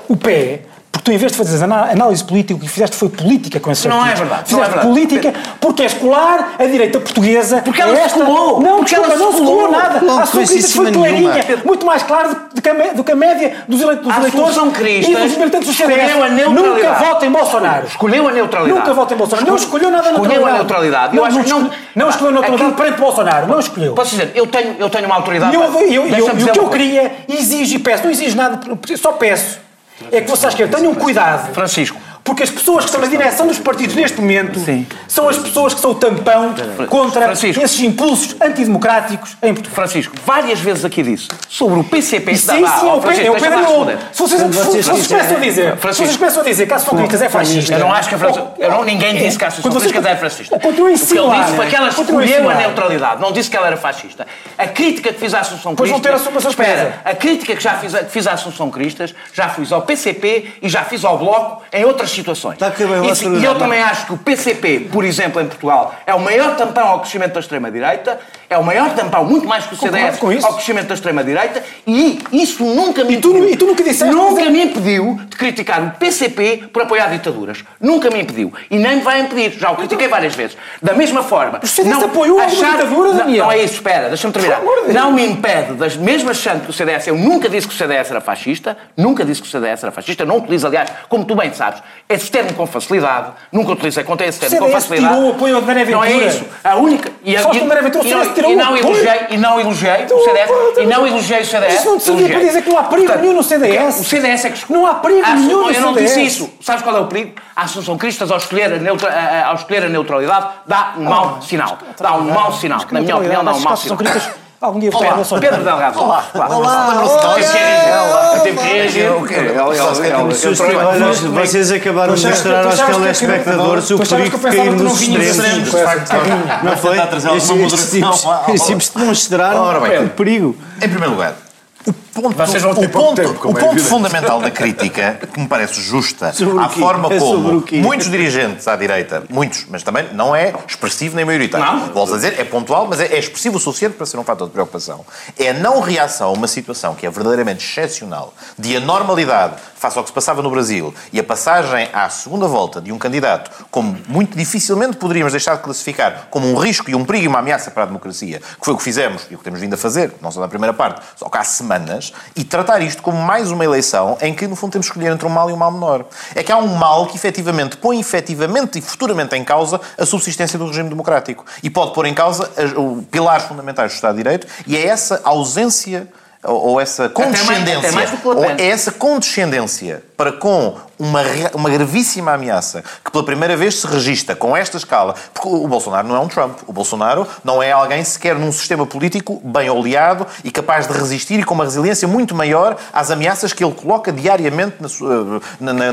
o pé porque tu, em vez de fazeres análise política, o que fizeste foi política com esse Não é verdade. Fizeste não é verdade. política porque és colar a direita portuguesa. Porque ela esta... se colou. Não, porque desculpa, ela não se colou nada. Não, a sua crítica foi clarinha. Muito mais claro do que, a, do que a média dos, eleitores a eleitores e dos militantes do escolheu CDS. a neutralidade. Nunca votem Bolsonaro. Escolheu a neutralidade. Nunca votem Bolsonaro. Não escolheu nada a Escolheu a neutralidade. Não, Eu acho não, que não- não escolheu a neutralidade Aquilo- perante Bolsonaro. Não escolheu. Posso dizer, eu tenho, eu tenho uma autoridade. E o que eu queria, exijo e peço, não exijo nada, só peço, é que vocês que tenham cuidado. Francisco. Porque as pessoas que estão na direção dos partidos neste momento Sim. são as pessoas que são o tampão contra Francisco. esses impulsos antidemocráticos em Portugal. Francisco, várias vezes aqui disse sobre o PCP. Sim, sim, ó, é o é o Pedro responder. Se vocês, se vocês começam a dizer, se Francisco. vocês começam a dizer que a São Críticas é fascista. Eu não acho que a França. Eu não, ninguém disse que você- Críticas é fascista. Continua a O que ele insinuar, disse foi que ela escolheu a insinuar. neutralidade, não disse que ela era fascista. A crítica que fiz à Assunção Pois vão ter Cristas. a sua Espera, a crítica que já fiz, que fiz à Assunção Cristas, já fiz ao PCP e já fiz ao Bloco em outras situações. Está bem e, se- e eu também acho que o PCP, por exemplo, em Portugal, é o maior tampão ao crescimento da extrema-direita, é o maior tampão, muito mais que o CDS, ao crescimento da extrema-direita, e isso nunca me E tu- impediu. e tu nunca disseste- Nunca me impediu de criticar o PCP por apoiar ditaduras. Nunca me impediu. E nem me vai impedir. Já o critiquei várias vezes. Da mesma forma. O CDS apoiou alguma ditadura, não, Daniel? não é isso, espera, deixa-me terminar. De. Não me impede, das mesmas achando que o CDS, eu nunca disse que o CDS era fascista, nunca disse que o CDS era fascista, não utilizo, aliás, como tu bem sabes, esse termo com facilidade, nunca utilizei contra esse termo com facilidade. tirou o apoio André Não é isso. A única. E, Só que o André Ventura, o e, CDS tirou e não elogiei, e não elogiei o CDS, e não elogiei o CDS. Isso não te servia para dizer que não há perigo nenhum no CDS. O CDS é que Não há perigo Ah, nenhum no Eu não CDS. disse isso. Sabes qual é o perigo? A Assunção Cristas, ao escolher a, neutra- a- a- escolher a neutralidade, dá um mau sinal. Dá um mau sinal. Na minha opinião, dá um mau sinal. Algum dia Olá, perdem Pedro Delgado. Olá. Olá, Eu tenho que reagir. Vocês acabaram de mostrar aos telespectadores o perigo de cair nos extremos. Não foi? Estes tipos- demonstraram o perigo. Em primeiro lugar, o ponto, Vocês vão ter o ponto, tempo, como o é ponto fundamental da crítica, que me parece justa, Sobre à forma É como muitos dirigentes à direita, muitos, mas também não é expressivo nem maioritário. Não. Volto a dizer, é pontual, mas é, é expressivo o suficiente para ser um fator de preocupação. É a não reação a uma situação que é verdadeiramente excepcional, de anormalidade face ao que se passava no Brasil e a passagem à segunda volta de um candidato como muito dificilmente poderíamos deixar de classificar como um risco e um perigo e uma ameaça para a democracia, que foi o que fizemos e o que temos vindo a fazer, não só na primeira parte, só que há semanas, e tratar isto como mais uma eleição em que, no fundo, temos que escolher entre um mal e um mal menor. É que há um mal que, efetivamente, põe efetivamente e futuramente em causa a subsistência do regime democrático e pode pôr em causa as- pilares fundamentais do Estado de Direito e é essa ausência ou, essa mais- condescendência, até mais o Le ou é essa condescendência para com uma, uma gravíssima ameaça que pela primeira vez se registra com esta escala, porque o Bolsonaro não é um Trump, o Bolsonaro não é alguém sequer num sistema político bem oleado e capaz de resistir e com uma resiliência muito maior às ameaças que ele coloca diariamente na sua- na- na-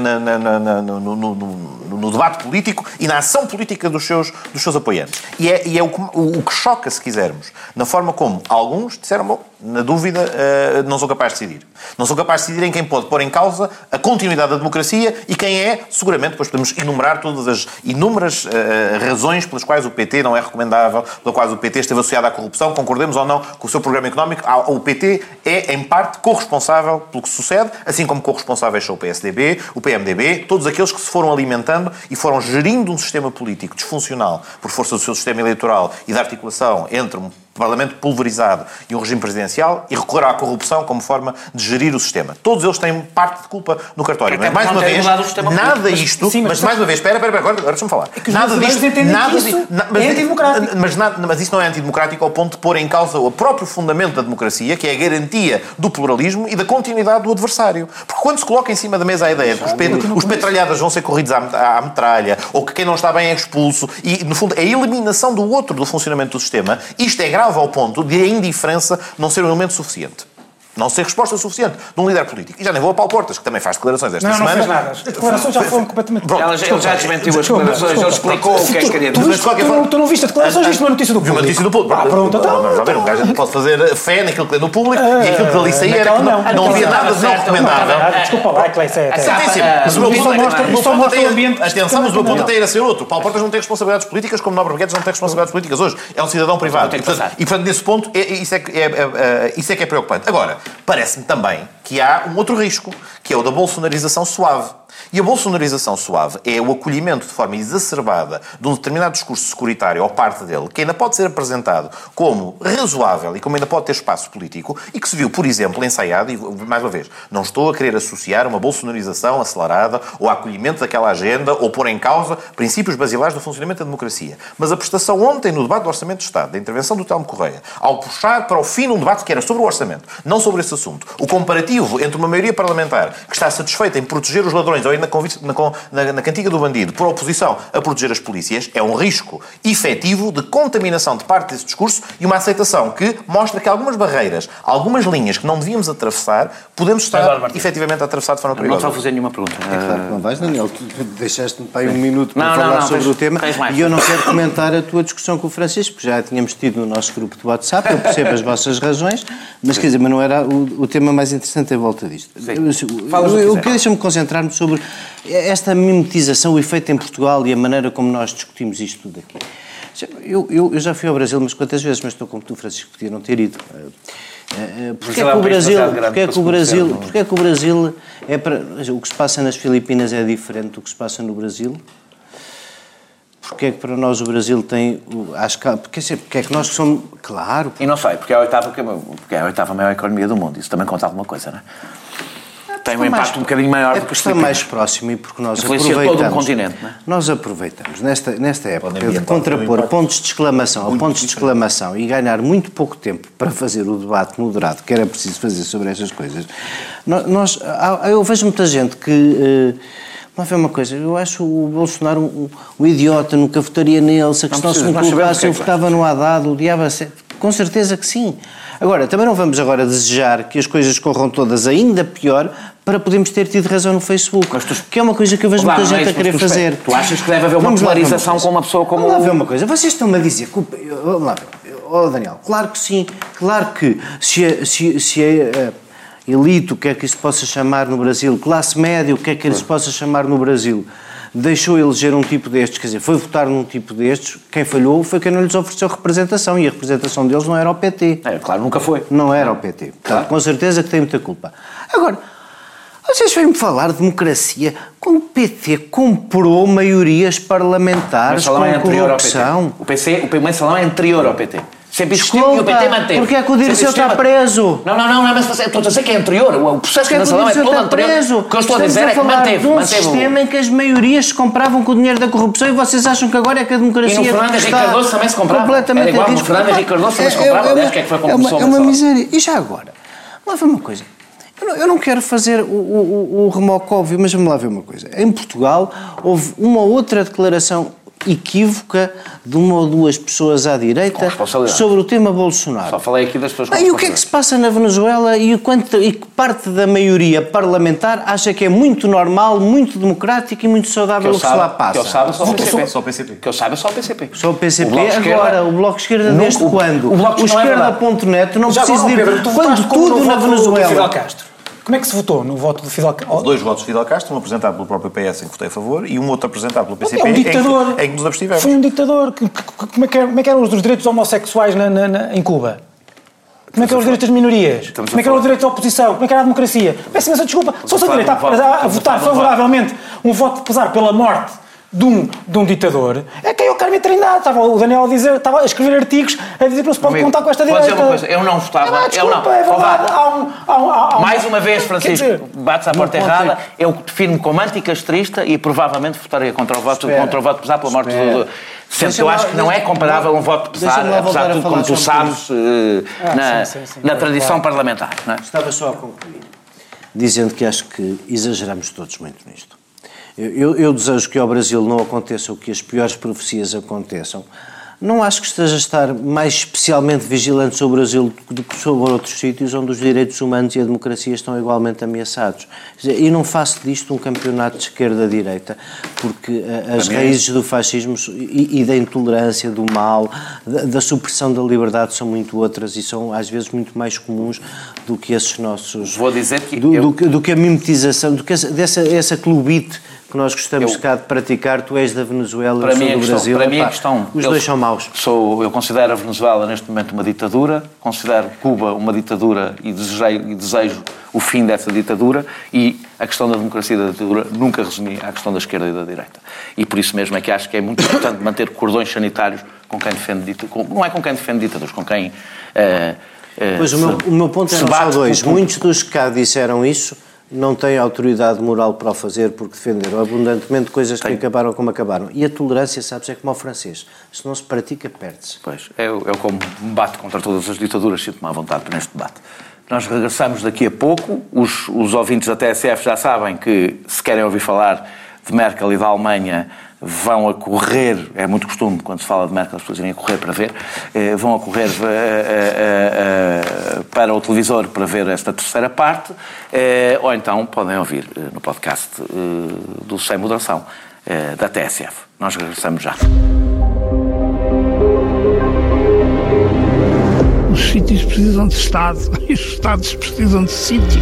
no, no- no- debate político e na ação política dos seus, dos seus apoiantes. E é, e é o, que, o- o que choca, se quisermos, na forma como alguns disseram, bom, na dúvida, eh, não sou capaz de decidir. Não sou capaz de decidir em quem pode pôr em causa a continuidade da democracia e quem é, seguramente, depois podemos enumerar todas as inúmeras eh, razões pelas quais o PT não é recomendável, pelas quais o PT esteve associado à corrupção, concordemos ou não com o seu programa económico, o PT é, em parte, corresponsável pelo que sucede, assim como corresponsáveis são o PSDB, o PMDB, todos aqueles que se foram alimentando e foram gerindo um sistema político disfuncional por força do seu sistema eleitoral e da articulação entre Parlamento pulverizado e um regime presidencial e recorrer à corrupção como forma de gerir o sistema. Todos eles têm parte de culpa no cartório. Até Mas, mais uma vez, nada isto... sim, mas mas, mais uma vez, espera, espera, espera, agora, agora deixa-me falar. os nada disto... Nada na- mas, é antidemocrático. mas, nada- mas isso não é antidemocrático ao ponto de pôr em causa o próprio fundamento da democracia, que é a garantia do pluralismo e da continuidade do adversário. Porque quando se coloca em cima da mesa a ideia de que os, pet- os petralhadas vão ser corridos à, à- à metralha, ou que quem não está bem é expulso, e, no fundo, a eliminação do outro do funcionamento do sistema, isto é grave ao ponto de a indiferença não ser um elemento suficiente. Não ser resposta suficiente de um líder político. E já nem vou a Paulo Portas, que também faz declarações esta não, semana. Não, não fez nada. As declarações já foram completamente... Pronto, Ela, ele já desmentiu as declarações, ele explicou o que é que queria tu, dizer. viste, tu, não, tu não viste as declarações, viste uma notícia do Vi público. uma notícia do público. Ah, pronto, então... Lá ver, um gajo pode fazer fé naquilo que lê no público e aquilo que ali saía era que não, não havia nada de não recomendável. Desculpa lá, que isso é... Certíssimo. Mas o meu ponto é- Atenção, mas o meu ponto até era ser outro. Paulo Portas não tem responsabilidades políticas como Nobre Guedes não tem responsabilidades políticas hoje. É um cidadão privado. tem E portanto, nesse ponto, é- é- é, é- é- é- isso é que é preocupante. Agora, parece-me também que há um outro risco, que é o da bolsonarização suave. E a bolsonarização suave é o acolhimento de forma exacerbada de um determinado discurso securitário ou parte dele, que ainda pode ser apresentado como razoável e como ainda pode ter espaço político, e que se viu, por exemplo, ensaiado, e mais uma vez, não estou a querer associar uma bolsonarização acelerada ou acolhimento daquela agenda ou pôr em causa princípios basilares do funcionamento da democracia. Mas a prestação ontem no debate do Orçamento de Estado, da intervenção do Telmo Correia, ao puxar para o fim um debate que era sobre o orçamento, não sobre esse assunto, o comparativo entre uma maioria parlamentar que está satisfeita em proteger os ladrões na, na, na, na cantiga do bandido por oposição a proteger as polícias, é um risco efetivo de contaminação de parte desse discurso e uma aceitação que mostra que algumas barreiras, algumas linhas que não devíamos atravessar, podemos estar Eduardo efetivamente a atravessar de forma Não perigosa. estou a fazer nenhuma pergunta. Claro que não vais, Daniel. Tu deixaste-me para aí um minuto para Não, não, falar não, sobre tens- o tema e eu não quero comentar a tua discussão com o Francisco, porque já a tínhamos tido no nosso grupo de WhatsApp, eu percebo as vossas razões, mas quer dizer, mas não era o, o tema mais interessante em volta disto. Eu, que eu, eu quiser. quero deixa-me concentrar-me sobre esta mimetização, o efeito em Portugal e a maneira como nós discutimos isto tudo aqui. Eu, eu, eu já fui ao Brasil, mas quantas vezes, mas estou como tu, Francisco, podia não ter ido. Eh, eh, Porquê é que o Brasil, porquê é que o Brasil, é? porquê é que o Brasil é para, o que se passa nas Filipinas é diferente do que se passa no Brasil? Porquê é que para nós o Brasil tem, acho que, porque, porque é que nós somos, claro, E não sei, porque é a oitava, porque é a oitava maior economia do mundo. Isso também conta alguma coisa, não é? Tem um Está impacto mais- um bocadinho maior é do que está mais próximo e porque nós Influencia todo um aproveitamos. continente, não é? Nós aproveitamos nesta, nesta época de contrapor pontos de exclamação a pontos de exclamação e ganhar muito pouco tempo para fazer o debate moderado que era preciso fazer sobre estas coisas. Nós, eu vejo muita gente que. eh, Vamos ver uma coisa, eu acho o Bolsonaro um, um idiota, nunca votaria nele, se a questão se me colocasse é eu votava no Haddad, o diabo a sete. Com certeza que sim. Agora, também não vamos agora desejar que as coisas corram todas ainda pior para podermos ter tido razão no Facebook. que é uma coisa que eu vejo Claro, muita é gente isso, a querer mas tu fazer. Tu achas que deve haver uma polarização com uma pessoa como Vamos lá ver uma coisa. Vocês estão-me a dizer... que Vamos lá ver. Oh, Daniel, claro que sim. Claro que se se, se eh, elite, o que é que isso possa chamar no Brasil, classe média, o que é que isso possa chamar no Brasil, deixou eleger um tipo destes, quer dizer, foi votar num tipo destes, quem falhou foi quem não lhes ofereceu representação e a representação deles não era o PT. É, claro, nunca foi. Não era o PT. Portanto, com certeza que tem muita culpa. Agora, vocês vêm-me falar de democracia quando o PT comprou maiorias parlamentares com mensalão é anterior ao PT. corrupção. O, PC, o mensalão é anterior ao PT. Sempre existiu e o PT manteve. porque é que o Dirceu está preso? Não, não, não, não, mas estou a dizer que é anterior. O processo Porque do é que é todo está anterior. preso? O que eu estou a dizer é que manteve. de um sistema em que as maiorias se compravam com o dinheiro da corrupção e vocês acham que agora é que a democracia E no Fernando Henrique Cardoso também se comprava. completamente Era igual no. Fernando Henrique Cardoso também se É- é- comprava. é Aliás, quem é que foi como é uma, começou é uma mensalão? miséria. E já agora? Vamos lá ver uma coisa. Eu não, quero fazer o, o, o, o remoco óbvio, mas vamos lá ver uma coisa. Em Portugal houve uma outra declaração equívoca de uma ou duas pessoas à direita sobre o tema Bolsonaro. Só falei aqui das pessoas com Ah, e o que é que se passa na Venezuela e, o quanto, e que parte da maioria parlamentar acha que é muito normal, muito democrático e muito saudável o que se lá passa? que eu saiba só o PCP. Só o PCP. Que eu saiba só o PCP. Só o PCP. Esquerda- Agora, o Bloco Esquerda desde o- quando? o Bloco de Esquerda não é esquerda.net não precisa de quando tudo na Venezuela. Como é que se votou no voto do Fidel Castro? Houve dois votos de Fidel Castro, um apresentado pelo próprio PS em que votei a favor e um outro apresentado pelo PCP É um em que- ditador. em que nos abstivemos. Foi um ditador. Que- que- Como é que, era- como é que eram os direitos homossexuais na- na- na- em Cuba? Como é que eram os direitos das minorias? Estamos Como é que eram os direitos da oposição? Como é que era a democracia? Peço imensa desculpa. Só se de um voto- a, votar de favoravelmente um voto pesar pela morte de um, de um ditador, é que é o Carmen Trindade. Estava o Daniel a dizer, estava a escrever artigos a dizer que não se pode Amigo, contar com esta direita. dizer uma coisa, eu não votava, Ah, eu desculpa, não. é verdade. Há um- há um- há um- Mais uma vez, Francisco, dizer, bates à porta é errada. Eu defino-me como anticastrista e provavelmente votaria contra o voto, Espera. contra o voto pesar pela morte Espera. do. do Sendo que eu acho que não é comparável um voto lá apesar de tudo, como tu sabes, eh, Ah, na, sim, sim, sim, na tradição claro. parlamentar. Não é? Estava só a concluir, dizendo que acho que exageramos todos muito nisto. Eu, eu- desejo que ao Brasil não aconteça o que as piores profecias aconteçam, não acho que esteja a estar mais especialmente vigilante sobre o Brasil do que sobre outros sítios onde os direitos humanos e a democracia estão igualmente ameaçados. E não faço disto um campeonato de esquerda-direita, porque eh, as raízes do fascismo e, da intolerância, do mal, da, da, supressão da liberdade são muito outras e são às vezes muito mais comuns do que esses nossos. Vou dizer que. Do, eu... do, do que a mimetização, do que essa, dessa essa clubite que nós gostamos eu, cá de praticar, tu és da Venezuela, para eu sou do questão, Brasil. Para mim a questão... Os dois são maus. Sou, eu considero a Venezuela neste momento uma ditadura, considero Cuba uma ditadura e desejo, e desejo o fim dessa ditadura e a questão da democracia e da ditadura nunca resumi à questão da esquerda e da direita. E por isso mesmo é que acho que é muito importante manter cordões sanitários com quem defende ditaduras, não é com quem defende ditaduras, com quem... Uh, uh, pois se, o, meu, o meu ponto é só dois. Muitos dos que cá disseram isso não tem autoridade moral para o fazer porque defenderam abundantemente coisas tem. que acabaram como acabaram. E a tolerância, sabes, é como ao francês. Se não se pratica, perde-se. Pois, é, é como bate contra todas as ditaduras, sinto-me à vontade neste debate. Nós regressamos daqui a pouco. Os, os ouvintes da TSF já sabem que, se querem ouvir falar de Merkel e da Alemanha, vão a correr, é muito costume quando se fala de Merkel as pessoas irem a correr para ver, eh, vão a correr eh, eh, para o televisor para ver esta terceira parte, ou então podem ouvir no podcast do Sem Moderação da TSF. Nós regressamos já. Os sítios precisam de Estado e os Estados precisam de sítio.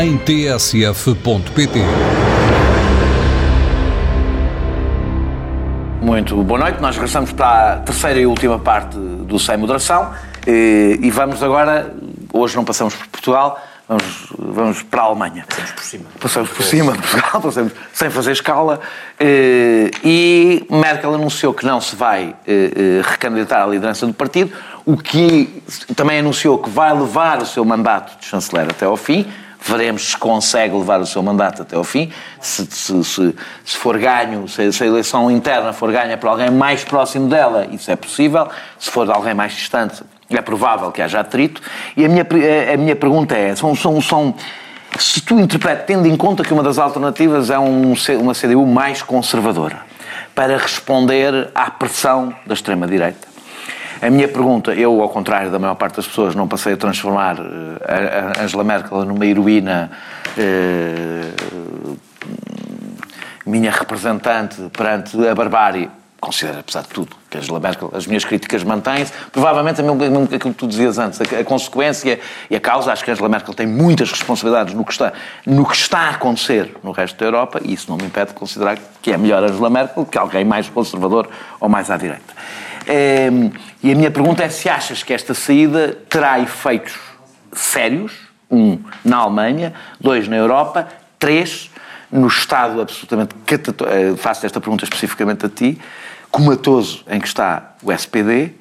em tsf.pt. Muito boa noite. Nós regressamos para a terceira e última parte do Sem Moderação e vamos agora, hoje não passamos por Portugal, vamos, vamos para a Alemanha. Passamos por cima. Passamos por cima de Portugal, passamos sem fazer escala. E Merkel anunciou que não se vai recandidatar à liderança do partido, o que também anunciou que vai levar o seu mandato de chanceler até ao fim veremos se consegue levar o seu mandato até ao fim, se, se, se, se for ganho, se, a eleição interna for ganha por alguém mais próximo dela, isso é possível, se for de alguém mais distante, é provável que haja atrito. E a minha, a minha pergunta é, são, são, são se tu interpretas, tendo em conta que uma das alternativas é um, uma CDU mais conservadora, para responder à pressão da extrema-direita, a minha pergunta, eu, ao contrário da maior parte das pessoas, não passei a transformar eh, a Angela Merkel numa heroína eh, minha representante perante a barbárie. Considero, apesar de tudo, que Angela Merkel, as minhas críticas mantêm-se. Provavelmente, aquilo que tu dizias antes, a, a, consequência e a causa, acho que Angela Merkel tem muitas responsabilidades no que, está, no que está a acontecer no resto da Europa e isso não me impede de considerar que é melhor Angela Merkel que alguém mais conservador ou mais à direita. É, e a minha pergunta é se achas que esta saída terá efeitos sérios, um, na Alemanha, dois, na Europa, três, no estado absolutamente catastrófico, eh, faço esta pergunta especificamente a ti, comatoso em que está o SPD,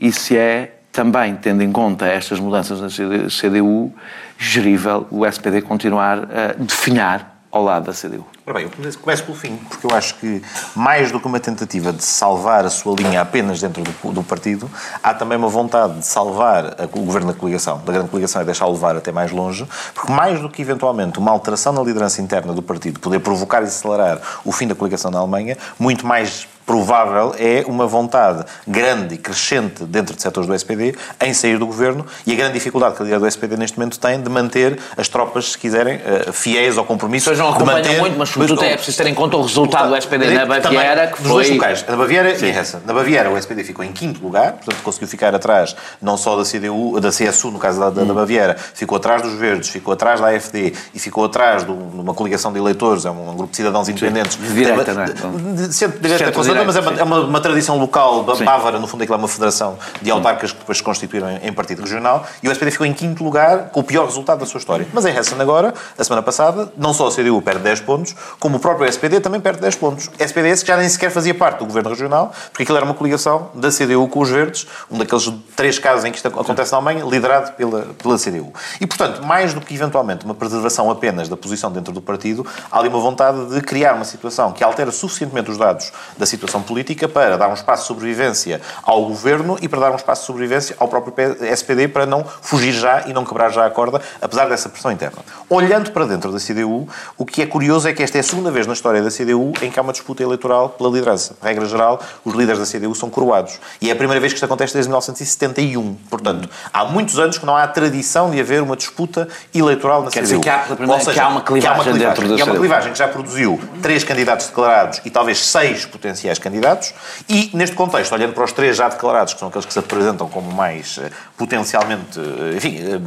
e se é também, tendo em conta estas mudanças na CDU, gerível o SPD continuar a definhar ao lado da CDU. Ora bem, eu começo pelo fim, porque eu acho que, mais do que uma tentativa de salvar a sua linha apenas dentro do, do partido, há também uma vontade de salvar a, o governo da coligação, da grande coligação, e deixá-lo levar até mais longe, porque mais do que eventualmente uma alteração na liderança interna do partido poder provocar e acelerar o fim da coligação na Alemanha, muito mais provável é uma vontade grande e crescente dentro de setores do SPD em sair do governo e a grande dificuldade que a líder do SPD neste momento tem de manter as tropas, se quiserem, eh, fiéis ao compromisso. Vocês não acompanham manter, muito, mas sobretudo é preciso ter em conta o resultado do SPD na Baviera, que foi... dois locais, na Baviera Sim. e essa. Na Baviera o SPD ficou em quinto lugar, portanto conseguiu ficar atrás não só da CDU, da CSU, no caso da, da, hum. Baviera, ficou atrás dos Verdes, ficou atrás da AFD e ficou atrás de uma coligação de eleitores, é um, grupo de cidadãos independentes. De direita, não é? Não, mas é uma, é uma, uma tradição local bávara, no fundo aquilo é uma federação de autarcas que depois se constituíram em, em partido regional e o SPD ficou em quinto lugar com o pior resultado da sua história. Mas em Hessen agora, a semana passada, não só a CDU perde 10 pontos, como o próprio SPD também perde 10 pontos. SPD esse que já nem sequer fazia parte do governo regional, porque aquilo era uma coligação da CDU com os verdes, um daqueles três casos em que isto acontece na Alemanha, liderado pela, pela CDU. E, portanto, mais do que eventualmente uma preservação apenas da posição dentro do partido, há ali uma vontade de criar uma situação que altera suficientemente os dados da situação política para dar um espaço de sobrevivência ao governo e para dar um espaço de sobrevivência ao próprio SPD para não fugir já e não quebrar já a corda, apesar dessa pressão interna. Olhando para dentro da CDU, o que é curioso é que esta é a segunda vez na história da CDU em que há uma disputa eleitoral pela liderança. Regra geral, os líderes da CDU são coroados. E é a primeira vez que isto acontece desde 1971. Portanto, há muitos anos que não há tradição de haver uma disputa eleitoral na Quer CDU. Dizer que há, Ou seja, que há uma clivagem, há uma clivagem dentro da que há uma clivagem que já produziu três candidatos declarados e talvez seis potenciais candidatos. E, neste contexto, olhando para os três já declarados, que são aqueles que se apresentam como mais eh, potencialmente, eh, enfim, eh,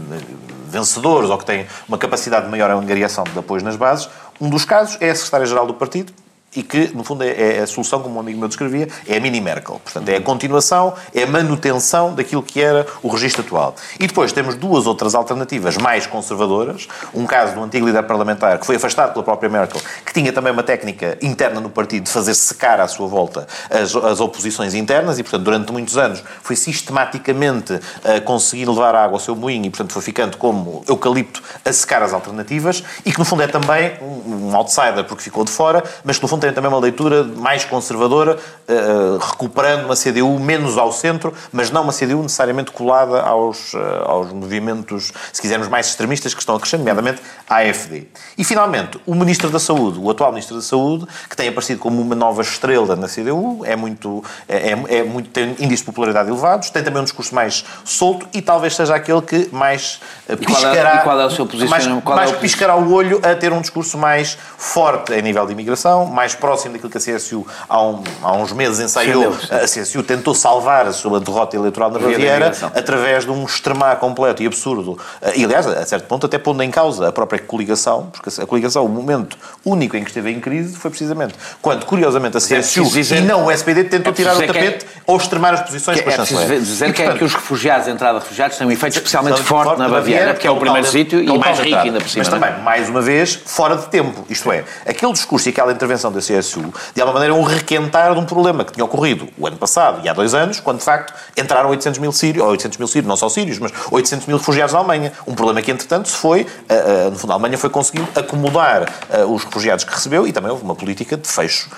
vencedores ou que têm uma capacidade de maior angariação de apoio nas bases, um dos casos é a secretária-geral do partido, e que, no fundo, é, é a solução, como um amigo meu descrevia, é a mini Merkel. Portanto, é a continuação, é a manutenção daquilo que era o registro atual. E depois temos duas outras alternativas mais conservadoras. Um caso do antigo líder parlamentar, que foi afastado pela própria Merkel, que tinha também uma técnica interna no partido de fazer secar à sua volta as, as oposições internas e, portanto, durante muitos anos foi sistematicamente a conseguir levar água ao seu moinho e, portanto, foi ficando como eucalipto a secar as alternativas e que, no fundo, é também um outsider porque ficou de fora, mas que, no fundo, tem também uma leitura mais conservadora, uh, recuperando uma CDU menos ao centro, mas não uma CDU necessariamente colada aos, uh, aos movimentos, se quisermos, mais extremistas que estão a crescer, nomeadamente a AFD. E, finalmente, o Ministro da Saúde, o atual Ministro da Saúde, que tem aparecido como uma nova estrela na CDU, é muito, é, é, é muito, tem índices de popularidade elevados, tem também um discurso mais solto e talvez seja aquele que mais uh, piscará... Qual é, qual é o? Mais, mais é o piscará o olho a ter um discurso mais forte em nível de imigração, mais mais próximo daquilo que a CSU há, um, há uns meses ensaiou. A CSU tentou salvar a sua derrota eleitoral na Baviera através de um extremar completo e absurdo. E, aliás, a certo ponto, até pondo em causa a própria coligação, porque a coligação, o momento único em que esteve em crise, foi precisamente quando, curiosamente, a CSU dizer, e não o SPD tentou é tirar o tapete é, ou extremar as posições que, para é dizer e, que, é que os refugiados, a entrada de refugiados, têm um efeito especialmente forte, forte na Baviera, Baviera, porque é o primeiro sítio e o mais rico ainda por cima. Mas também, mais uma vez, fora de tempo. Isto é, aquele discurso e aquela intervenção da CSU, de alguma maneira, um requentar de um problema que tinha ocorrido o ano passado e há dois anos, quando de facto entraram 800 mil sírios, ou 800 mil sírios, não só sírios, mas 800 mil refugiados na Alemanha. Um problema que, entretanto, se foi, uh, uh, no fundo, a Alemanha foi conseguindo acomodar uh, os refugiados que recebeu e também houve uma política de fecho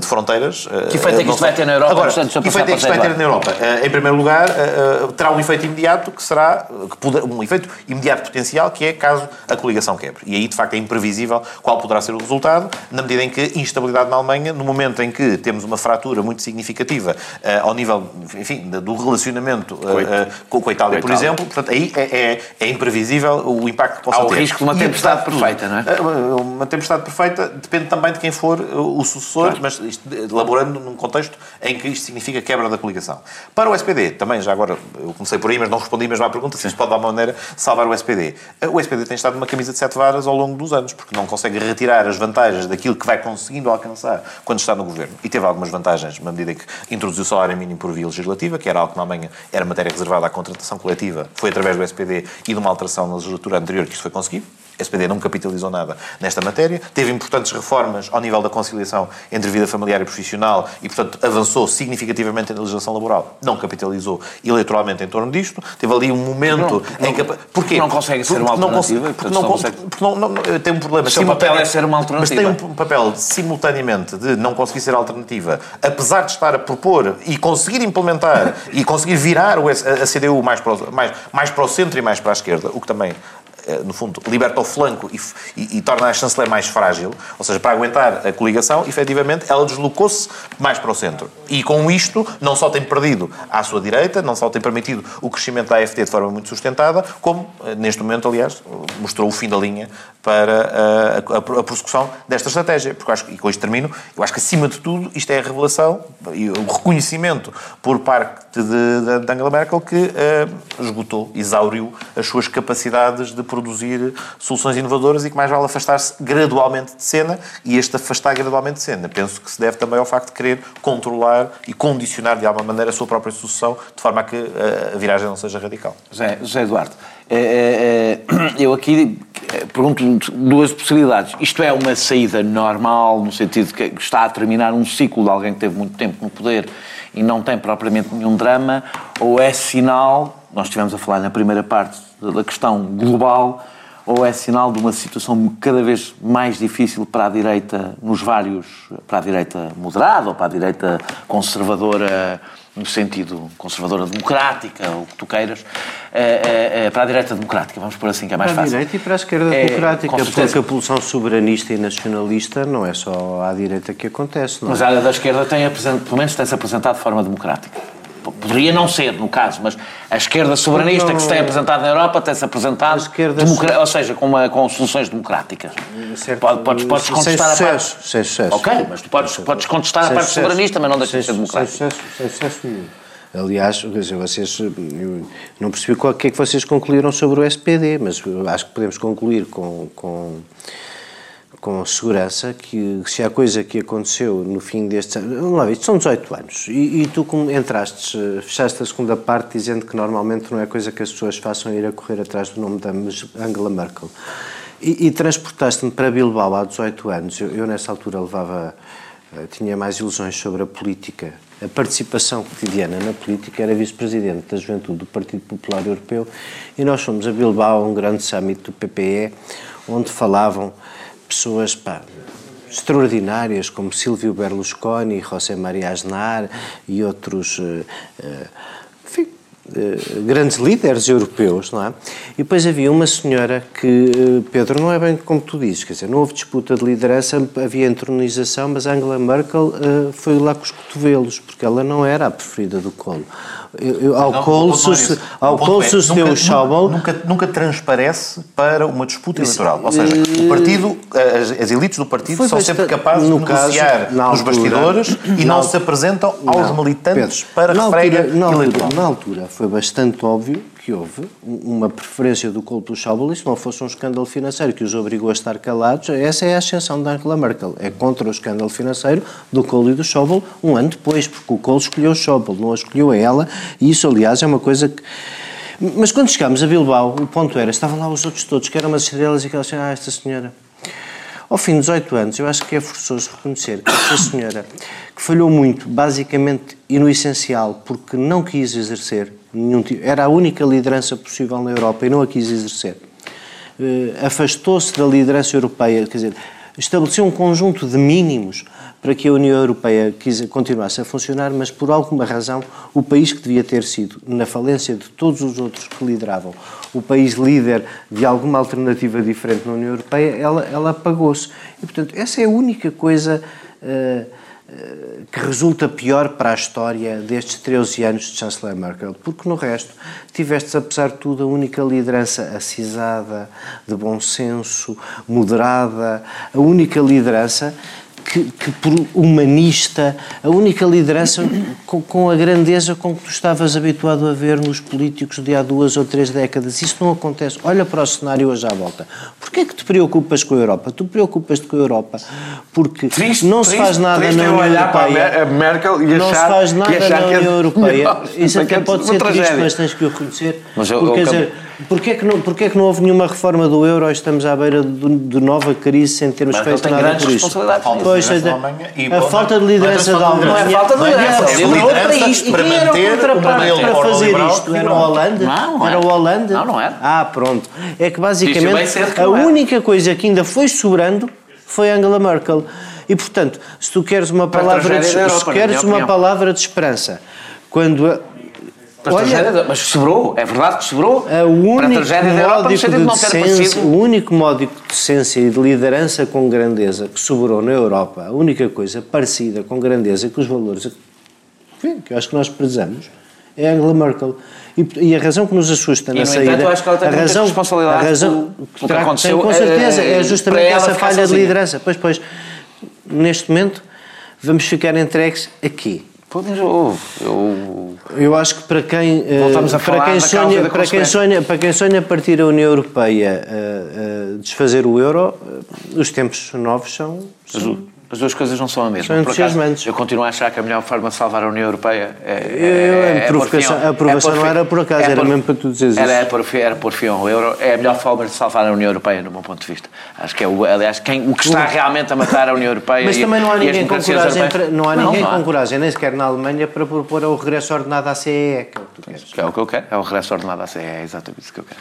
de fronteiras. que efeito é que isto vai ter na Europa? Agora, que efeito é que isto vai ter na Europa? em primeiro lugar, terá um efeito imediato que será que poder, um efeito imediato potencial que é caso a coligação quebre. E aí, de facto, é imprevisível qual poderá ser o resultado, na medida em que instabilidade na Alemanha, no momento em que temos uma fratura muito significativa uh, ao nível, enfim, do relacionamento uh, com, com, a Itália, por exemplo, portanto, aí é, é, é, imprevisível o impacto que possa Há ter. Há o risco de uma tempestade perfeita, não é? Uma tempestade perfeita depende também de quem for o sucessor, claro. mas isto, elaborando num contexto em que isto significa quebra da coligação. Para o SPD, também já agora, eu comecei por aí, mas não respondi mesmo à pergunta, se isto pode dar uma maneira salvar o SPD. O SPD tem estado numa camisa de sete varas ao longo dos anos, porque não consegue retirar as vantagens daquilo que vai conseguindo alcançar quando está no governo. E teve algumas vantagens, na medida que introduziu o salário mínimo por via legislativa, que era algo que na Alemanha era matéria reservada à contratação coletiva, foi através do SPD e de uma alteração na legislatura anterior que isso foi conseguido. A SPD não capitalizou nada nesta matéria, teve importantes reformas ao nível da conciliação entre vida familiar e profissional e, portanto, avançou significativamente na legislação laboral, não capitalizou eleitoralmente em torno disto, teve ali um momento não, em que... Porquê? Não consegue ser uma alternativa, porque não, consegue... porque não, não, tem um problema... O seu papel é ser uma alternativa. Mas tem um papel, simultaneamente, de não conseguir ser alternativa, apesar de estar a propor e conseguir implementar e conseguir virar a CDU mais para, o, mais, mais para o centro e mais para a esquerda, o que também eh, no fundo, liberta o flanco e, e, e, torna a chanceler mais frágil, ou seja, para aguentar a coligação, efetivamente, ela deslocou-se mais para o centro. E com isto, não só tem perdido à sua direita, não só tem permitido o crescimento da AFD de forma muito sustentada, como, eh, neste momento, aliás, mostrou o fim da linha para a, a, a prossecução desta estratégia. Porque acho, e com isto termino, eu acho que, acima de tudo, isto é a revelação e o reconhecimento por parte de, de, de Angela Merkel que uh, esgotou, exauriu as suas capacidades de produzir soluções inovadoras e que mais vale afastar-se gradualmente de cena e este afastar gradualmente de cena. Penso que se deve também ao facto de querer controlar e condicionar de alguma maneira a sua própria sucessão de forma a que a viragem não seja radical. José, José Eduardo, é, é, eu aqui pergunto duas possibilidades. Isto é uma saída normal, no sentido de que está a terminar um ciclo de alguém que teve muito tempo no poder e não tem propriamente nenhum drama, ou é sinal, nós estivemos a falar na primeira parte da questão global, ou é sinal de uma situação cada vez mais difícil para a direita, nos vários, para a direita moderada ou para a direita conservadora, no sentido conservadora democrática, ou o que tu queiras, é, é, para a direita democrática, vamos por assim, que é mais para fácil. Para a direita e para a esquerda é, democrática, porque a poluição soberanista e nacionalista não é só à direita que acontece. Não Mas é? a área da esquerda tem, pelo menos tem-se apresentado de forma democrática. Poderia não ser, no caso, mas a esquerda soberanista não, que se tem apresentado na Europa tem-se apresentado, esquerda... ou seja, com, uma, com soluções democráticas. Certo, podes, podes contestar sem a sucesso, parte... Sem sucesso. Ok, mas tu podes, podes contestar sem a parte sucesso. soberanista, mas não deixa de ser democrática. Sem sucesso, sem sucesso. Aliás, quer dizer, vocês, eu não percebi o que é que vocês concluíram sobre o SPD, mas acho que podemos concluir com, com, com segurança que se há coisa que aconteceu no fim deste vamos lá, isto são 18 anos. E, e tu como entraste, fechaste a segunda parte dizendo que normalmente não é coisa que as pessoas façam ir a correr atrás do nome da Angela Merkel. E, e transportaste-me para Bilbao há 18 anos, eu, eu nessa altura levava tinha mais ilusões sobre a política. A participação cotidiana na política, era vice-presidente da Juventude do Partido Popular Europeu e nós fomos a Bilbao, a um grande summit do PPE, onde falavam pessoas pá, extraordinárias como Silvio Berlusconi, José Maria Aznar e outros, uh, uh, enfim, uh, grandes líderes europeus, não é? E depois havia uma senhora que, Pedro, não é bem como tu dizes, quer dizer, não houve disputa de liderança, havia entronização, mas Angela Merkel foi lá com os cotovelos, porque ela não era a preferida do Colo. Eu, eu, ao não, Colo, suce, ao Colo sucedeu o Schauble. Nunca, nunca transparece para uma disputa eleitoral. Ou seja, o partido, as, as elites do partido são sempre capazes de negociar nos bastidores e não, se apresentam aos militantes para refrega eleitoral. Na altura foi bastante óbvio que houve uma preferência do Colo Schauble e se não fosse um escândalo financeiro que os obrigou a estar calados, essa é a ascensão da Angela Merkel. É contra o escândalo financeiro do Colo e do Schauble um ano depois, porque o Colo escolheu o Schauble, não a escolheu a ela, e isso, aliás, é uma coisa que mas quando chegámos a Bilbao, o ponto era, estavam lá os outros todos, que eram umas estrelas, e aquelas assim, ah, esta senhora. Ao fim de 18 anos, eu acho que é forçoso reconhecer que esta senhora, que falhou muito, basicamente e no essencial, porque não quis exercer tipo, era a única liderança possível na Europa e não a quis exercer. Uh, Afastou-se da liderança europeia, quer dizer, estabeleceu um conjunto de mínimos para que a União Europeia continuasse a funcionar, mas por alguma razão o país que devia ter sido, na falência de todos os outros que lideravam, o país líder de alguma alternativa diferente na União Europeia, ela, ela apagou-se. E, portanto, essa é a única coisa. Uh, que resulta pior para a história destes 13 anos de chanceler Merkel, porque no resto tiveste, apesar de tudo, a única liderança acisada, de bom senso, moderada, a única liderança que, que, por humanista, a única liderança com, com, a grandeza com que tu estavas habituado a ver nos políticos de há duas ou três décadas. Isso não acontece. Olha para o cenário hoje à volta. Porquê é que te preocupas com a Europa? Tu preocupas-te com a Europa porque triste, não se faz nada triste na União olhar Europeia. Para a Merkel e não achar, se faz nada na é União Europeia. Isso até é pode ser tragédia. triste, mas tens que o reconhecer. Mas eu- porque, eu- quer dizer, porquê é, que não, porquê é que não houve nenhuma reforma do euro e estamos à beira de, de nova crise sem termos Merkel feito nada por isso? Pois, de é, e, a bom, falta de é liderança da Alemanha. Não é falta de liderança, é liderança para isto. E quem era o contraparte para fazer isto? Era o que Holanda? Não, não Era era. o Holanda? Não, não era. Ah, pronto. É que basicamente a única coisa que ainda foi sobrando foi Angela Merkel. E portanto, se tu queres uma a palavra de, se queres uma palavra de esperança, quando a- Para a Olha- tragédia, mas sobrou, é verdade que sobrou. a para a único tragédia da Europa, sentido de de decência, o único módico de decência e de liderança com grandeza que sobrou na Europa, a única coisa parecida com grandeza que os valores que eu acho que nós prezamos é a Angela Merkel. E, e a razão que nos assusta E, na saída. entanto, eu acho que ela tem a razão, responsabilidades a razão, que terá- aconteceu, tem, com certeza, eh, é justamente para essa falha de sozinha. liderança. Pois, pois, neste momento, vamos ficar entregues aqui. Pô, mas eu, eu... Acho que para quem, eh, Voltamos a para falar quem, sonha, para, quem sonha, para quem sonha partir a União Europeia eh, eh, desfazer o euro, eh, os tempos novos são. As, du- as duas coisas não são a mesma. São Por acaso, entusiasmantes. eu continuo a achar que a melhor forma de salvar a União Europeia é. Eu- é, a provocação- a provocação é pôr não era por acaso, era pôr- mesmo para tu dizeres era, isso. É fim- era pôr fim ao euro. É a melhor forma de salvar a União Europeia, no meu ponto de vista. Acho que é, o, aliás, quem, o que está realmente a matar a União Europeia. Mas e- também não há ninguém com coragem, para- não há ninguém não com coragem, nem sequer na Alemanha, para propor o regresso ordenado à CEE, que é o que tu queres. Que é o que eu quero, é o regresso ordenado à CE, é exatamente isso que eu quero.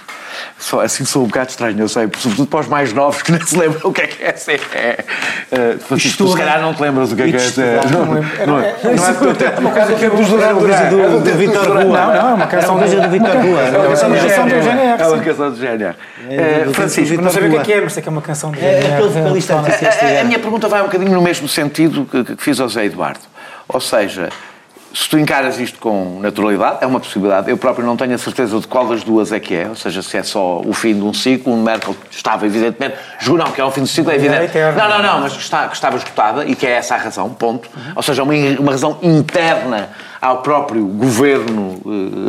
Só, assim sou um bocado estranho, eu sei, sobretudo para os mais novos que nem se lembram o que é que é a CE. Uh, tu se calhar não te lembras o que é que é. Não, não, é- não é porque tu uma coisa que é dos do Vitor Rua. Não, não, é uma canção do Vitor Rua. É uma canção do GNR. É uma canção do GNR. É, Francisco, Não sabia o que é é, mas sei que é uma canção do É GNR. aquele vocalista A, a- minha pergunta vai um bocadinho no mesmo sentido que, que fiz ao Zé Eduardo. Ou seja, se tu encaras isto com naturalidade, é uma possibilidade. Eu próprio não tenho a certeza de qual das duas é que é. Ou seja, se é só o fim de um ciclo, Merkel estava, evidentemente, julgo não que é o fim do ciclo, é evidente. eterno. Não, não, não, mas que, está, que estava esgotada e que é essa a razão, ponto. Ou seja, uma, uma razão interna ao próprio governo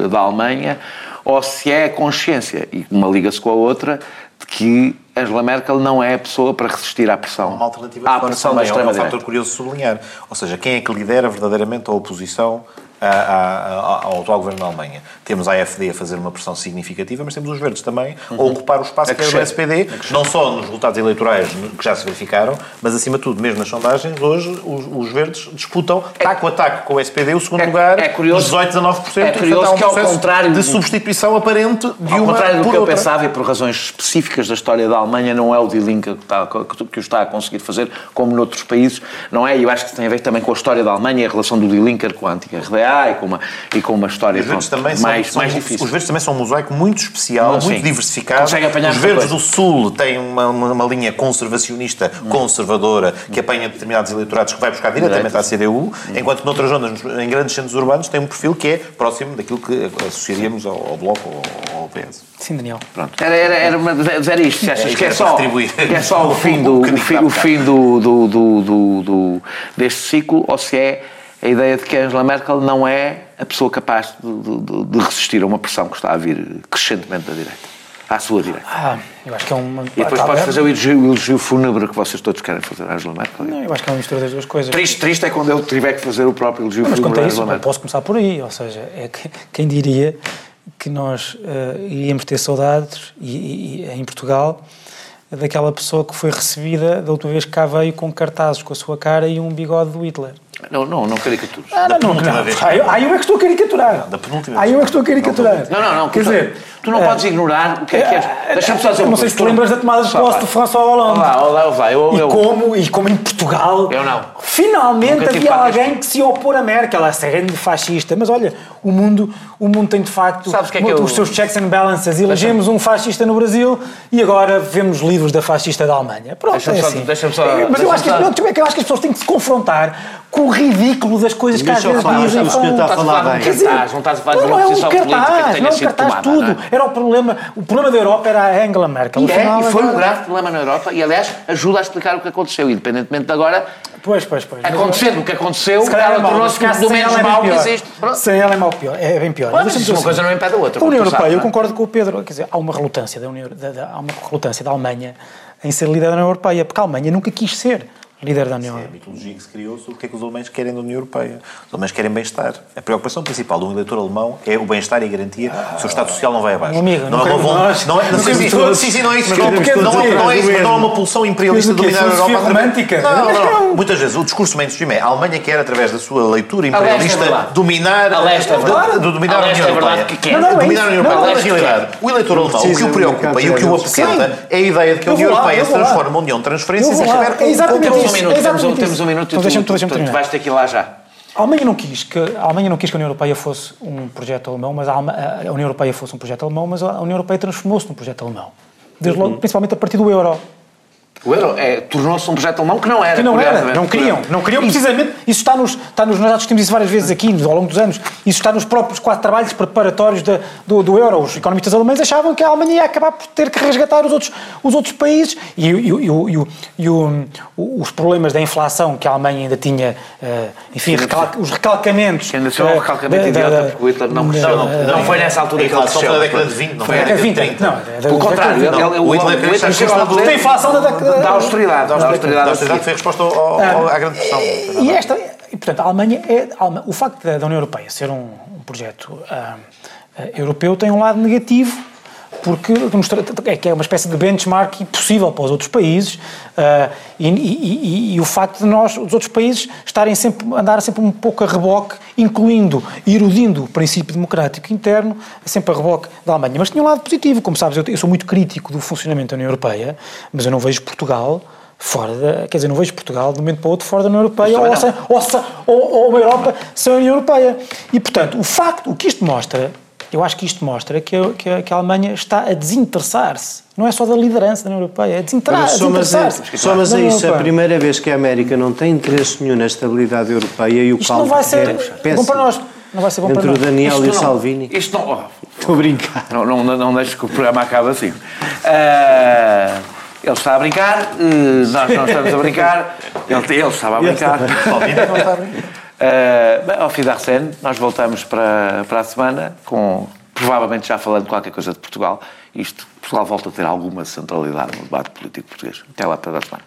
eh, da Alemanha, ou se é a consciência, e uma liga-se com a outra, de que Angela Merkel não é a pessoa para resistir à pressão. Uma alternativa à pressão da também, é um extrema-direita. fator curioso sublinhar. Ou seja, quem é que lidera verdadeiramente a oposição ao atual governo da Alemanha? Temos a AfD a fazer uma pressão significativa, mas temos os verdes também a ocupar o espaço que era do. SPD, não só nos resultados eleitorais que já se verificaram, mas acima de tudo, mesmo nas sondagens, hoje os, os verdes disputam taco a taco com o SPD o segundo É- lugar, é curioso- dos 18 a 19%. é portanto, curioso há um que ao contrário de substituição aparente de Ao uma contrário do que eu pensava, e por razões específicas da história da Alemanha, não é o Die Linke que, está, que, que o está a conseguir fazer, como noutros países, não é? E eu acho que tem a ver também com a história da Alemanha e a relação do Die Linke com a antiga RDA e com uma, e com uma história Os verdes pronto, também são, mais, são- mais difícil. Os verdes também são um mosaico muito especial, Não, sim. muito diversificado. Consegue apanhar os verdes coisa. do Sul têm uma, uma, uma linha conservacionista, conservadora, que apanha determinados eleitorados que vai buscar diretamente à CDU, enquanto que noutras zonas, em grandes centros urbanos, tem um perfil que é próximo daquilo que associaríamos ao, ao Bloco ou ao PS. Sim, Daniel. Pronto. Era, era, era, uma, era isto, se achas É, que é só, que é só o fim, do, o fim, o fim do, do, do, do, do- deste ciclo ou se é a ideia de que Angela Merkel não é a pessoa capaz de, de- de resistir a uma pressão que está a vir crescentemente da direita, à sua direita. Ah, eu acho que é uma. E depois tá podes bem. fazer o elogio, elogio fúnebre que vocês todos querem fazer à Angela Merkel. Não, eu acho que é uma mistura das duas coisas. Triste, triste é quando ele tiver que fazer o próprio elogio Mas fúnebre à Angela eu Merkel. posso começar por aí. Ou seja, é que, quem diria que nós eh, iríamos ter saudades, e, e- em Portugal, daquela pessoa que foi recebida da última vez que cá veio com cartazes com a sua cara e um bigode do Hitler. Não, não, não caricaturas. Ah, não, não, não. vez. Ah, eu, ah, eu é que estou a caricaturar. Da penúltima Ah, vez. eu é que estou a caricaturar. Não, não, não. Quer dizer, tu não eh, podes ignorar o que é que é. Deixa-me só dizer não sei se te lembras da tomada de posse de François Hollande. Olá, olá, olá. Eu, E eu, como, e como em Portugal, Eu não. finalmente havia alguém que se opor a Merkel, essa grande fascista. Mas olha, o mundo, o mundo tem de facto Sabes que é que os eu- seus checks and balances. Elegemos um fascista no Brasil e agora vemos livros da fascista da Alemanha. Pronto, é só- assim. É, Mas eu acho, que, só- não, é que eu acho que as pessoas têm que se confrontar com ridículo das coisas que às vezes dizem. o senhor está a Estás a falar de um bem. Quer dizer, cartaz, não estás a falar de não, uma não é um posição política que cartaz, tenha não é um sido cartaz tomada. tudo. não é? Era o problema, o problema da Europa era a Angela Merkel. E, é, foi um grave problema na Europa e, aliás, ajuda a explicar o que aconteceu. Independentemente de agora, Pois, pois, pois. Acontecendo o que aconteceu, é ela tornou-se do sem menos é mal que existe. Sem ela é, mau pior, é bem pior. Mas uma coisa não impede a outra, A União Europeia, eu não é? concordo com o Pedro. Quer dizer, há uma relutância da União, há uma relutância da Alemanha em ser líder da União Europeia, porque a Alemanha nunca quis ser líder da União É a Europeia. mitologia que se criou sobre o que é que os alemães querem da União Europeia. Os alemães querem bem-estar. A preocupação principal do eleitor alemão é o bem-estar e a garantia que o seu Estado social não vai abaixo. Amigo, não, é uma- nós- não, é, não, nunca sim, todos. sim, sim, não é isso, não, é não, dizer? não é isso, não é uma pulsão imperialista dominar a Europa. Romântica? Não, não, Não. não. Muitas vezes o discurso mainstream é a Alemanha quer, através da sua leitura é imperialista, dominar, A é União é Europeia. que quer. Não, não, é dominar a. União Não, Europeia. na realidade, o eleitor alemão, o que o preocupa e o que o apresenta é a ideia de que a União Europeia eu se transforma numa união de transferências e vou lá. Um minuto, temos um, temos um minuto e Então deixa-me- tu, tu, tu vais ter que ir lá já. A Alemanha não quis que a Alemanha não quis que a União Europeia fosse um projeto alemão, mas a, a União Europeia fosse um projeto alemão, mas a União Europeia transformou-se num projeto alemão. Desde logo, principalmente a partir do euro. O euro é, tornou-se um projeto alemão que não era. Que não era, não queriam, não queriam precisamente. Isso está nos, está nos, nós já discutimos isso várias vezes aqui ao longo dos anos. Isso está nos próprios quatro trabalhos preparatórios da- do, do euro. Os economistas alemães achavam que a Alemanha ia acabar por ter que resgatar os outros, os outros países e, e- e- e- e- e os problemas da inflação que a Alemanha ainda tinha, eh, enfim, recal- os recalcamentos. Que ainda são um eh, recalcamento da- idiota, da- porque o Hitler não da- cresceu. Não, não foi nessa altura que ele cresceu. foi na década de 20, não foi na década de 20, 30. não, é da- Pelo contrário, O Hitler cresceu Tem inflação da- da- da austeridade. Da austeridade. A austeridade foi resposta ao- ao- à grande pressão. E esta, e, portanto, a Alemanha é a o facto da, da União Europeia ser um, um projeto ah, ah, europeu tem um lado negativo porque é que é uma espécie de benchmark impossível para os outros países ah, e, e- e- e o facto de nós, os outros países, estarem sempre, andar sempre um pouco a reboque, incluindo, erudindo o princípio democrático interno, sempre a reboque da Alemanha. Mas tinha um lado positivo, como sabes, eu, eu sou muito crítico do funcionamento da União Europeia, mas eu não vejo Portugal fora da, quer dizer, não vejo Portugal de um momento para o outro fora da União Europeia ou, ou, ou- ou uma Europa sem a União Europeia. E, portanto, o facto, o que isto mostra, eu acho que isto mostra que a, que a- que a Alemanha está a desinteressar-se. Não é só da liderança da União Europeia, é a Olha, a só mas é, desinteressar-se. é isso, a primeira vez que a América não tem interesse nenhum na estabilidade europeia e o Isto caldo não vai ser é bom para nós. Não vai ser bom para Entre nós. o Daniel Isto e o não- Salvini. Isto não. oh, Estou a brincar. Não, não, não deixes que o programa acabe assim. Ah, ele está a brincar, eh, nós não estamos a brincar, ele, ele estava a brincar. Ah, bem, ao fim da Arsene, nós voltamos para, para a semana, com provavelmente já falando qualquer coisa de Portugal. Isto, Portugal volta a ter alguma centralidade no debate político português. Até lá, para a semana.